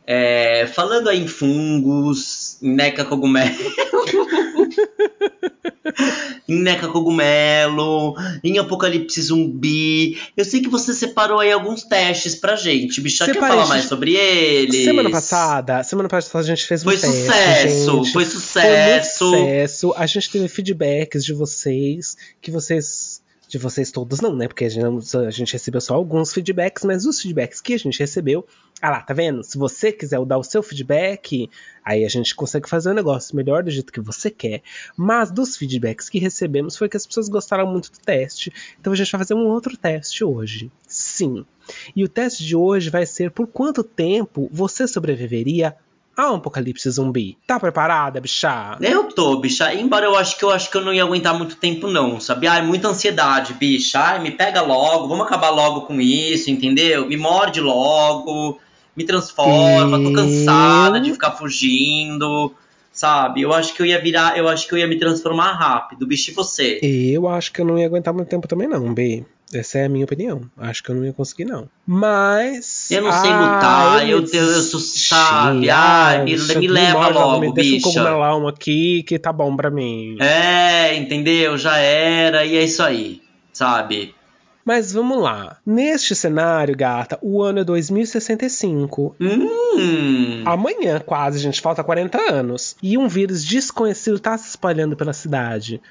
É, falando aí em fungos, em neca cogumelo. (laughs) em neca cogumelo, em apocalipse zumbi. Eu sei que você separou aí alguns testes pra gente. Bicha, quer falar mais gente. sobre eles? Semana passada, semana passada a gente fez um Foi teste, sucesso, gente. foi Foi sucesso. sucesso. A gente teve feedbacks de vocês, que vocês. De vocês todos, não, né? Porque a gente, a gente recebeu só alguns feedbacks, mas os feedbacks que a gente recebeu. Ah lá, tá vendo? Se você quiser dar o seu feedback, aí a gente consegue fazer o negócio melhor do jeito que você quer. Mas dos feedbacks que recebemos foi que as pessoas gostaram muito do teste. Então a gente vai fazer um outro teste hoje. Sim. E o teste de hoje vai ser por quanto tempo você sobreviveria a um apocalipse zumbi. Tá preparada, bicha? Eu tô, bicha. Embora eu acho que eu acho que eu não ia aguentar muito tempo, não, sabe? Ai, muita ansiedade, bicha. Ai, me pega logo, vamos acabar logo com isso, entendeu? Me morde logo, me transforma, tô cansada de ficar fugindo, sabe? Eu acho que eu ia virar, eu acho que eu ia me transformar rápido, bicho, e você? Eu acho que eu não ia aguentar muito tempo também, não, B. Essa é a minha opinião. Acho que eu não ia conseguir, não. Mas. Eu não sei Ah, lutar, eu, desisti. eu, sou, sabe? Ai, me, me leva logo, me deixa um bicha. cogumelão aqui que tá bom pra mim. É, entendeu? Já era, e é isso aí, sabe? Mas vamos lá. Neste cenário, gata, o ano é 2065. Hum. Amanhã, quase, gente, falta 40 anos. E um vírus desconhecido tá se espalhando pela cidade.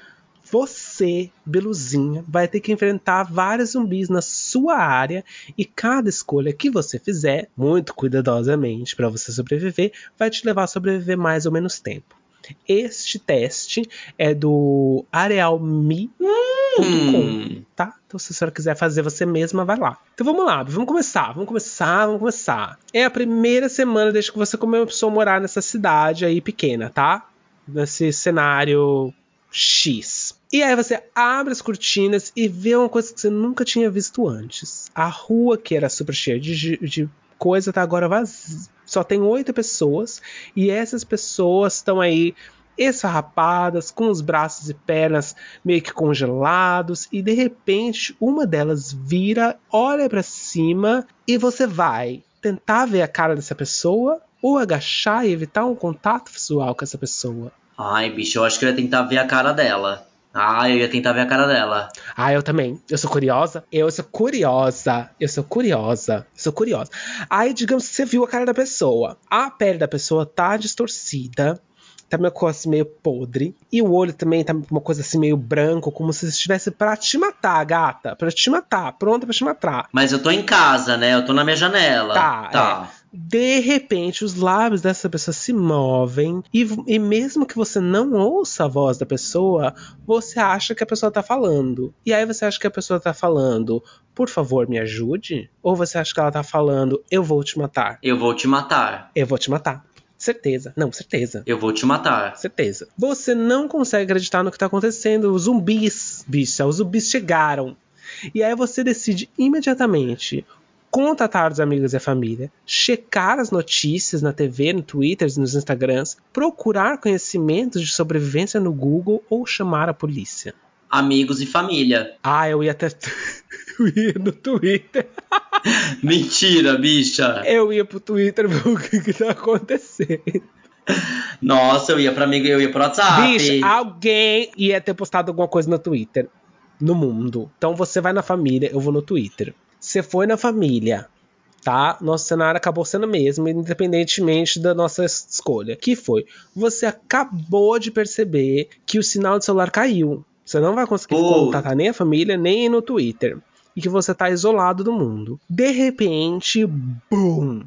Você, Beluzinha, vai ter que enfrentar vários zumbis na sua área e cada escolha que você fizer, muito cuidadosamente para você sobreviver, vai te levar a sobreviver mais ou menos tempo. Este teste é do arealme.com, Hum. tá? Então se a senhora quiser fazer você mesma, vai lá. Então vamos lá, vamos começar, vamos começar, vamos começar. É a primeira semana desde que você começou a morar nessa cidade aí pequena, tá? Nesse cenário X. E aí você abre as cortinas e vê uma coisa que você nunca tinha visto antes. A rua, que era super cheia de, de coisa, tá agora vazia. Só tem oito pessoas. E essas pessoas estão aí esfarrapadas, com os braços e pernas meio que congelados. E de repente, uma delas vira, olha para cima e você vai tentar ver a cara dessa pessoa ou agachar e evitar um contato visual com essa pessoa. Ai, bicho, eu acho que eu ia tentar ver a cara dela. Ah, eu ia tentar ver a cara dela. Ah, eu também. Eu sou curiosa. Eu sou curiosa. Eu sou curiosa. Eu sou curiosa. Aí, digamos que você viu a cara da pessoa. A pele da pessoa tá distorcida. Tá uma coisa assim meio podre. E o olho também tá uma coisa assim meio branco, como se estivesse pra te matar, gata. Pra te matar. Pronta pra te matar. Mas eu tô em casa, né? Eu tô na minha janela. Tá, tá. De repente, os lábios dessa pessoa se movem e, e mesmo que você não ouça a voz da pessoa, você acha que a pessoa tá falando. E aí você acha que a pessoa tá falando, por favor, me ajude? Ou você acha que ela tá falando, eu vou te matar? Eu vou te matar. Eu vou te matar. Certeza. Não, certeza. Eu vou te matar. Certeza. Você não consegue acreditar no que tá acontecendo. Os zumbis, bicha, os zumbis chegaram. E aí você decide imediatamente contatar os amigos e a família, checar as notícias na TV, no Twitter, nos Instagrams, procurar conhecimentos de sobrevivência no Google ou chamar a polícia. Amigos e família. Ah, eu ia até. (laughs) eu ia no Twitter. (laughs) Mentira, bicha. Eu ia pro Twitter ver o que, que tá acontecendo. Nossa, eu ia pra amigo, eu ia pro WhatsApp. Bicho, alguém ia ter postado alguma coisa no Twitter. No mundo. Então você vai na família, eu vou no Twitter. Você foi na família, tá? Nosso cenário acabou sendo o mesmo, independentemente da nossa escolha. Que foi? Você acabou de perceber que o sinal do celular caiu. Você não vai conseguir Pô. contatar nem a família, nem no Twitter. E que você tá isolado do mundo. De repente, boom!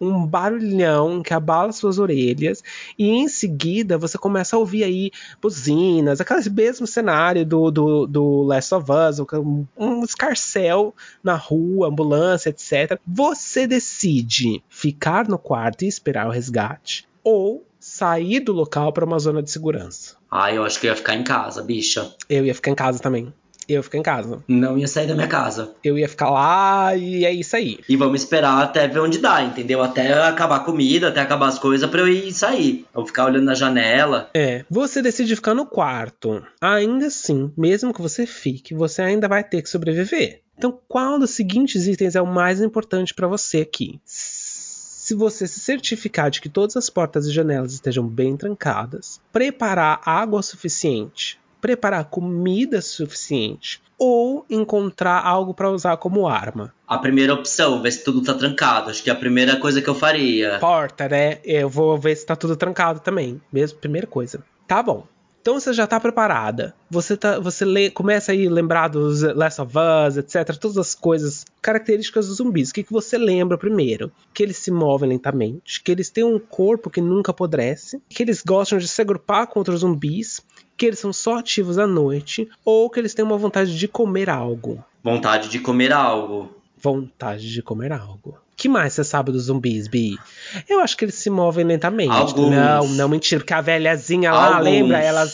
Um barulhão que abala suas orelhas, e em seguida você começa a ouvir aí buzinas, aquele mesmo cenário do, do, do Last of Us, um, um escarcel na rua, ambulância, etc. Você decide ficar no quarto e esperar o resgate, ou sair do local para uma zona de segurança. Ai, eu acho que eu ia ficar em casa, bicha. Eu ia ficar em casa também. Eu ia ficar em casa. Não ia sair da minha casa. Eu ia ficar lá e é isso aí. E vamos esperar até ver onde dá, entendeu? Até acabar a comida, até acabar as coisas pra eu ir sair. Eu vou ficar olhando na janela. É, você decide ficar no quarto. Ainda assim, mesmo que você fique, você ainda vai ter que sobreviver. Então, qual dos seguintes itens é o mais importante para você aqui? Se você se certificar de que todas as portas e janelas estejam bem trancadas, preparar água suficiente, preparar comida suficiente ou encontrar algo para usar como arma. A primeira opção, ver se tudo tá trancado. Acho que é a primeira coisa que eu faria. Porta, né? Eu vou ver se tá tudo trancado também. Mesmo, primeira coisa. Tá bom. Então você já tá preparada. Você tá, você lê, começa aí a lembrar dos Last of Us, etc. Todas as coisas, características dos zumbis. O que, que você lembra primeiro? Que eles se movem lentamente, que eles têm um corpo que nunca apodrece, que eles gostam de se agrupar contra os zumbis, que eles são só ativos à noite, ou que eles têm uma vontade de comer algo. Vontade de comer algo. Vontade de comer algo. que mais você sabe dos zumbis, Bi? Eu acho que eles se movem lentamente. Alguns. Não, não, mentira, porque a velhazinha lá, Alguns. lembra? Ela,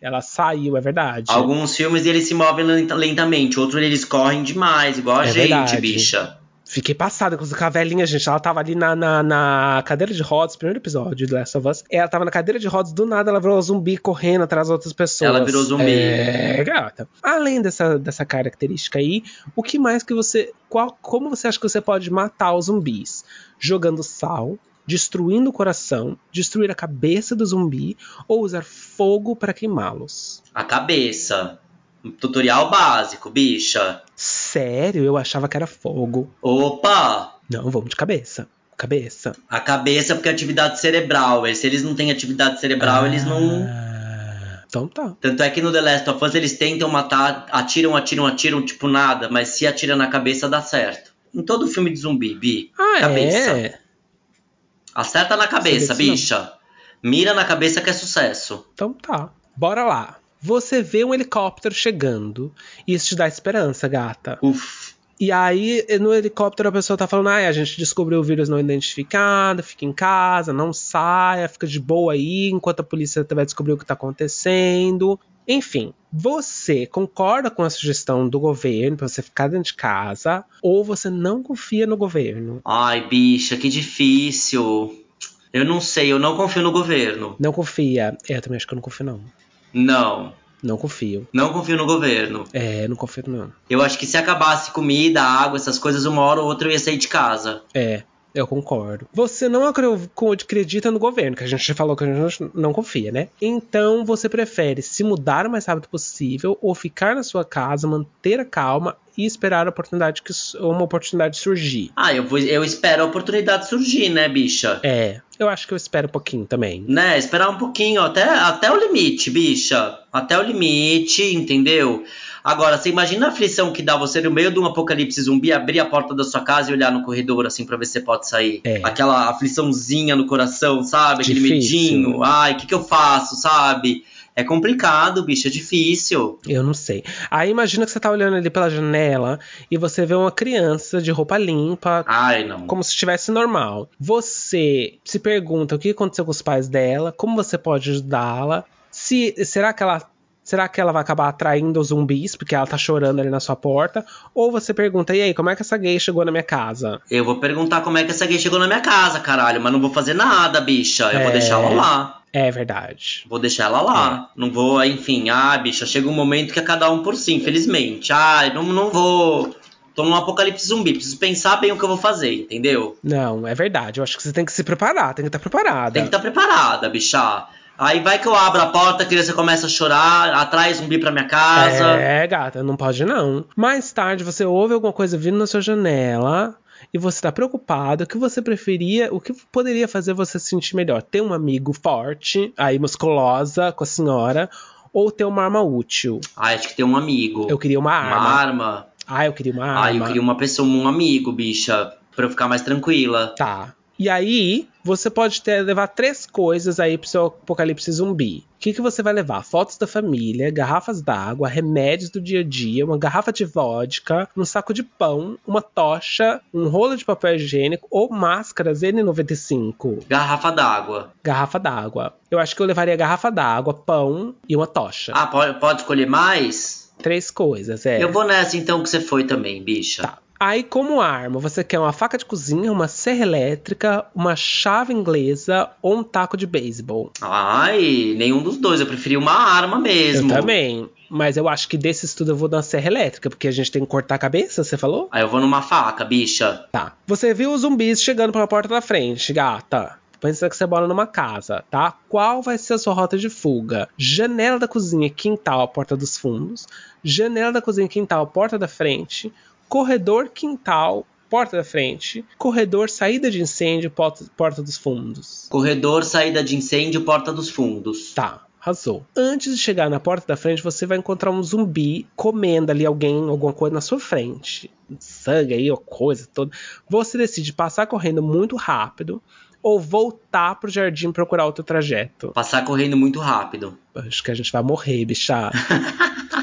ela saiu, é verdade. Alguns filmes eles se movem lenta- lentamente, outros eles correm demais, igual a É gente, verdade. bicha. Fiquei passada com a velhinha, gente. Ela tava ali na, na, na cadeira de rodas, primeiro episódio do Last of Us. Ela tava na cadeira de rodas, do nada ela virou zumbi correndo atrás das outras pessoas. Ela virou zumbi. É, gata. Além dessa, dessa característica aí, o que mais que você. Qual, como você acha que você pode matar os zumbis? Jogando sal, destruindo o coração, destruir a cabeça do zumbi ou usar fogo para queimá-los? A cabeça. Tutorial básico, bicha. Sério? Eu achava que era fogo. Opa! Não, vamos de cabeça. Cabeça. A cabeça porque é atividade cerebral. Se eles não têm atividade cerebral, eles não. Ah, Então tá. Tanto é que no The Last of Us eles tentam matar, atiram, atiram, atiram, tipo nada, mas se atira na cabeça dá certo. Em todo filme de zumbi, Bi. Ah, cabeça. é? Acerta na cabeça, bicha. Mira na cabeça que é sucesso. Então tá. Bora lá. Você vê um helicóptero chegando e isso te dá esperança, gata. Uf. E aí, no helicóptero, a pessoa tá falando: ah, a gente descobriu o vírus não identificado, fica em casa, não saia, fica de boa aí, enquanto a polícia vai descobrir o que tá acontecendo. Enfim, você concorda com a sugestão do governo pra você ficar dentro de casa, ou você não confia no governo? Ai, bicha, que difícil. Eu não sei, eu não confio no governo. Não confia. É, eu também acho que eu não confio, não. Não. Não confio. Não confio no governo. É, não confio, não. Eu acho que se acabasse comida, água, essas coisas, uma hora ou outra eu ia sair de casa. É, eu concordo. Você não acre- acredita no governo, que a gente já falou que a gente não confia, né? Então você prefere se mudar o mais rápido possível ou ficar na sua casa, manter a calma e esperar a oportunidade que uma oportunidade surgir. Ah, eu, vou, eu espero a oportunidade surgir, né, bicha? É, eu acho que eu espero um pouquinho também. Né, esperar um pouquinho, até, até o limite, bicha. Até o limite, entendeu? Agora, você imagina a aflição que dá você no meio de um apocalipse zumbi abrir a porta da sua casa e olhar no corredor assim pra ver se você pode sair. É. Aquela afliçãozinha no coração, sabe? Aquele Difícil. medinho. Ai, o que, que eu faço, sabe? É complicado, bicho, é difícil. Eu não sei. Aí imagina que você tá olhando ali pela janela e você vê uma criança de roupa limpa, Ai, não. como se estivesse normal. Você se pergunta o que aconteceu com os pais dela, como você pode ajudá-la. Se será que ela será que ela vai acabar atraindo os zumbis porque ela tá chorando ali na sua porta? Ou você pergunta: "E aí, como é que essa gay chegou na minha casa?" Eu vou perguntar como é que essa gay chegou na minha casa, caralho, mas não vou fazer nada, bicha. Eu vou É. deixar ela lá. É verdade. Vou deixar ela lá. Não vou, enfim, ah, bicha, chega um momento que é cada um por si, infelizmente. Ai, não, não vou. tô num apocalipse zumbi, preciso pensar bem o que eu vou fazer, entendeu? Não, é verdade. Eu acho que você tem que se preparar, tem que estar preparada. Tem que estar preparada, bicha. Aí vai que eu abro a porta, a criança começa a chorar, atrai zumbi pra minha casa. É, gata, não pode não. Mais tarde você ouve alguma coisa vindo na sua janela e você tá preocupado, o que você preferia, o que poderia fazer você se sentir melhor? Ter um amigo forte, aí musculosa com a senhora, ou ter uma arma útil? Ah, acho que tem um amigo. Eu queria uma arma. Uma arma. Ah, eu queria uma arma. Ah, eu queria uma pessoa, um amigo, bicha, pra eu ficar mais tranquila. Tá. E aí, você pode ter, levar três coisas aí pro seu apocalipse zumbi. O que, que você vai levar? Fotos da família, garrafas d'água, remédios do dia a dia, uma garrafa de vodka, um saco de pão, uma tocha, um rolo de papel higiênico ou máscaras N95. Garrafa d'água. Garrafa d'água. Eu acho que eu levaria garrafa d'água, pão e uma tocha. Ah, pode, pode escolher mais? Três coisas, é. Eu vou nessa então que você foi também, bicha. Tá. Aí, como arma, você quer uma faca de cozinha, uma serra elétrica, uma chave inglesa ou um taco de beisebol? Ai, nenhum dos dois. Eu preferi uma arma mesmo. Eu também. Mas eu acho que desses tudo eu vou dar serra elétrica, porque a gente tem que cortar a cabeça, você falou? Aí eu vou numa faca, bicha. Tá. Você viu os zumbis chegando pela porta da frente, gata. Pensa que você mora numa casa, tá? Qual vai ser a sua rota de fuga? Janela da cozinha, quintal, porta dos fundos. Janela da cozinha, quintal, porta da frente corredor quintal, porta da frente, corredor saída de incêndio, porta, porta dos fundos. Corredor saída de incêndio, porta dos fundos. Tá. Arrasou. Antes de chegar na porta da frente, você vai encontrar um zumbi comendo ali alguém, alguma coisa na sua frente. Sangue aí, ou coisa toda. Você decide passar correndo muito rápido ou voltar pro jardim procurar outro trajeto. Passar correndo muito rápido. Acho que a gente vai morrer, bicha. (laughs)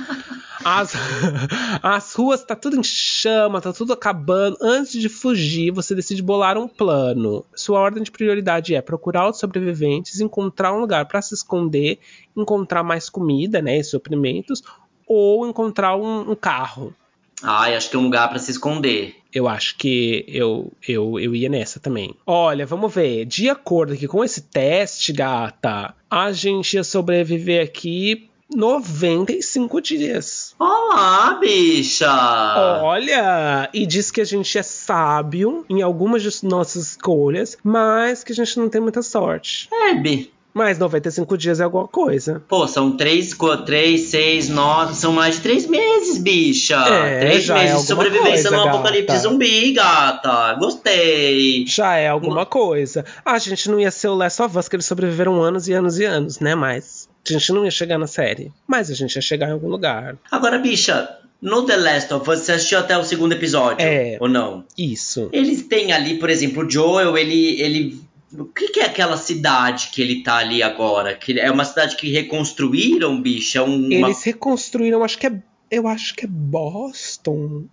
As, (laughs) as ruas tá tudo em chama, tá tudo acabando. Antes de fugir, você decide bolar um plano. Sua ordem de prioridade é procurar os sobreviventes, encontrar um lugar para se esconder, encontrar mais comida, né, e suprimentos, ou encontrar um, um carro. Ai, acho que é um lugar para se esconder. Eu acho que eu, eu, eu ia nessa também. Olha, vamos ver. De acordo aqui com esse teste, gata, a gente ia sobreviver aqui 95 dias. Olá, bicha! Olha, e diz que a gente é sábio em algumas de nossas escolhas, mas que a gente não tem muita sorte. É, bi. Mas 95 dias é alguma coisa. Pô, são 3, 3 6, 9, são mais de 3 meses, bicha. É, 3 já meses é de sobrevivência coisa, no gata. apocalipse zumbi, gata. Gostei. Já é alguma coisa. A gente não ia ser o Last of Us, que eles sobreviveram anos e anos e anos, né? Mas a gente não ia chegar na série. Mas a gente ia chegar em algum lugar. Agora, bicha, no The Last of Us, você assistiu até o segundo episódio? É. Ou não? Isso. Eles têm ali, por exemplo, o Joel, ele. ele o que, que é aquela cidade que ele tá ali agora? Que é uma cidade que reconstruíram, bicha? Um, uma- Eles reconstruíram, acho que é. Eu acho que é Boston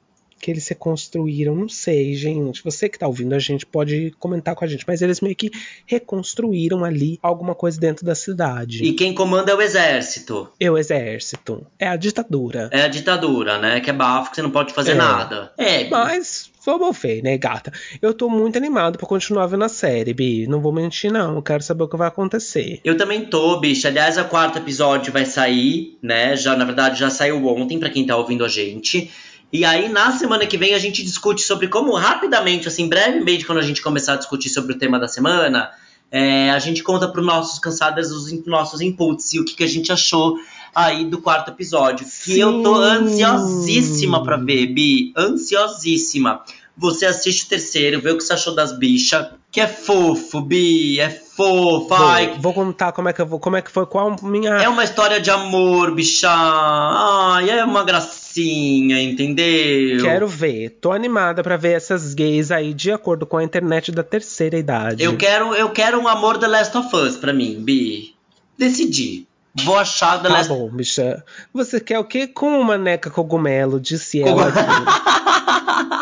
que eles reconstruíram. Não sei, gente. Você que tá ouvindo a gente pode comentar com a gente. Mas eles meio que reconstruíram ali alguma coisa dentro da cidade. E quem comanda é o exército. E o exército. É a ditadura. É a ditadura, né? Que é bafo, que você não pode fazer É. nada. É, Mas, vamos ver, né, gata? Eu tô muito animado pra continuar vendo a série, Bi. Não vou mentir, não. Eu quero saber o que vai acontecer. Eu também tô, bicho. Aliás, o quarto episódio vai sair, né? Já, na verdade, já saiu ontem, pra quem tá ouvindo a gente. E aí, na semana que vem, a gente discute sobre como, rapidamente, assim, brevemente, quando a gente começar a discutir sobre o tema da semana, é, a gente conta pros nossos cansadas os nossos inputs e o que, que a gente achou aí do quarto episódio. Que eu tô Sim. ansiosíssima pra ver, Bi. Ansiosíssima. Você assiste o terceiro, vê o que você achou das bichas. Que é fofo, Bi. É fofo. Ai, Vou, contar como é que eu vou, como é que foi, qual minha. é uma história de amor, bicha. Ai, é uma gracinha, entendeu? Quero ver. Tô animada pra ver essas gays aí de acordo com a internet da terceira idade. Eu quero, eu quero um amor The Last of Us pra mim, Bi. Decidi. Vou achar The Tá Last bom, bicha. Você quer o quê? Com uma neca cogumelo, disse ela. Cogum- (laughs)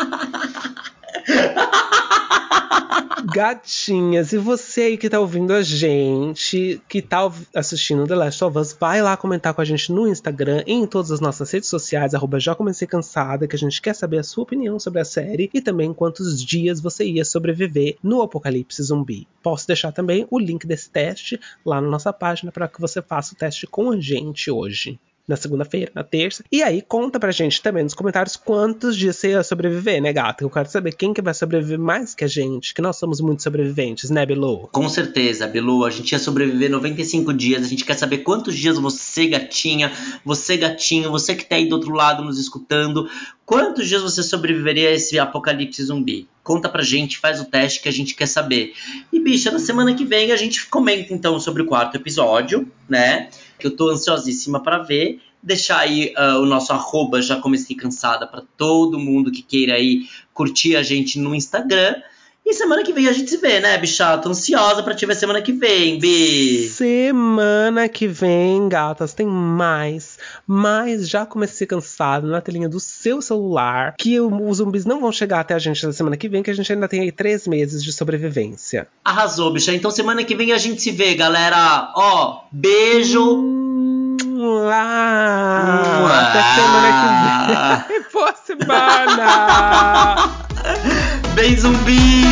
Gatinhas, e você aí que tá ouvindo a gente, que tá assistindo The Last of Us, vai lá comentar com a gente no Instagram e em todas as nossas redes sociais, arroba já comecei cansada, que a gente quer saber a sua opinião sobre a série e também quantos dias você ia sobreviver no apocalipse zumbi. Posso deixar também o link desse teste lá na nossa página para que você faça o teste com a gente hoje. Na segunda-feira, na terça. E aí conta pra gente também nos comentários quantos dias você ia sobreviver, né, gata? Eu quero saber quem que vai sobreviver mais que a gente, que nós somos muito sobreviventes, né, Belu? Com certeza, Belu. A gente ia sobreviver 95 dias. A gente quer saber quantos dias você, gatinha, você, gatinho, você que tá aí do outro lado nos escutando, quantos dias você sobreviveria a esse apocalipse zumbi? Conta pra gente, faz o teste que a gente quer saber. E, bicha, na semana que vem a gente comenta então sobre o quarto episódio, né? Que eu tô ansiosíssima para ver. Deixar aí uh, o nosso arroba, já comecei cansada, para todo mundo que queira aí curtir a gente no Instagram. E semana que vem a gente se vê, né, bicha? Tô ansiosa pra te ver semana que vem, Bi. Semana que vem, gatas, tem mais. Mas já comecei cansado na telinha do seu celular. Que os zumbis não vão chegar até a gente na semana que vem, que a gente ainda tem aí três meses de sobrevivência. Arrasou, bicha. Então semana que vem a gente se vê, galera. Ó, beijo. Até semana que vem. (laughs) Boa semana! (laughs) Bem zumbi!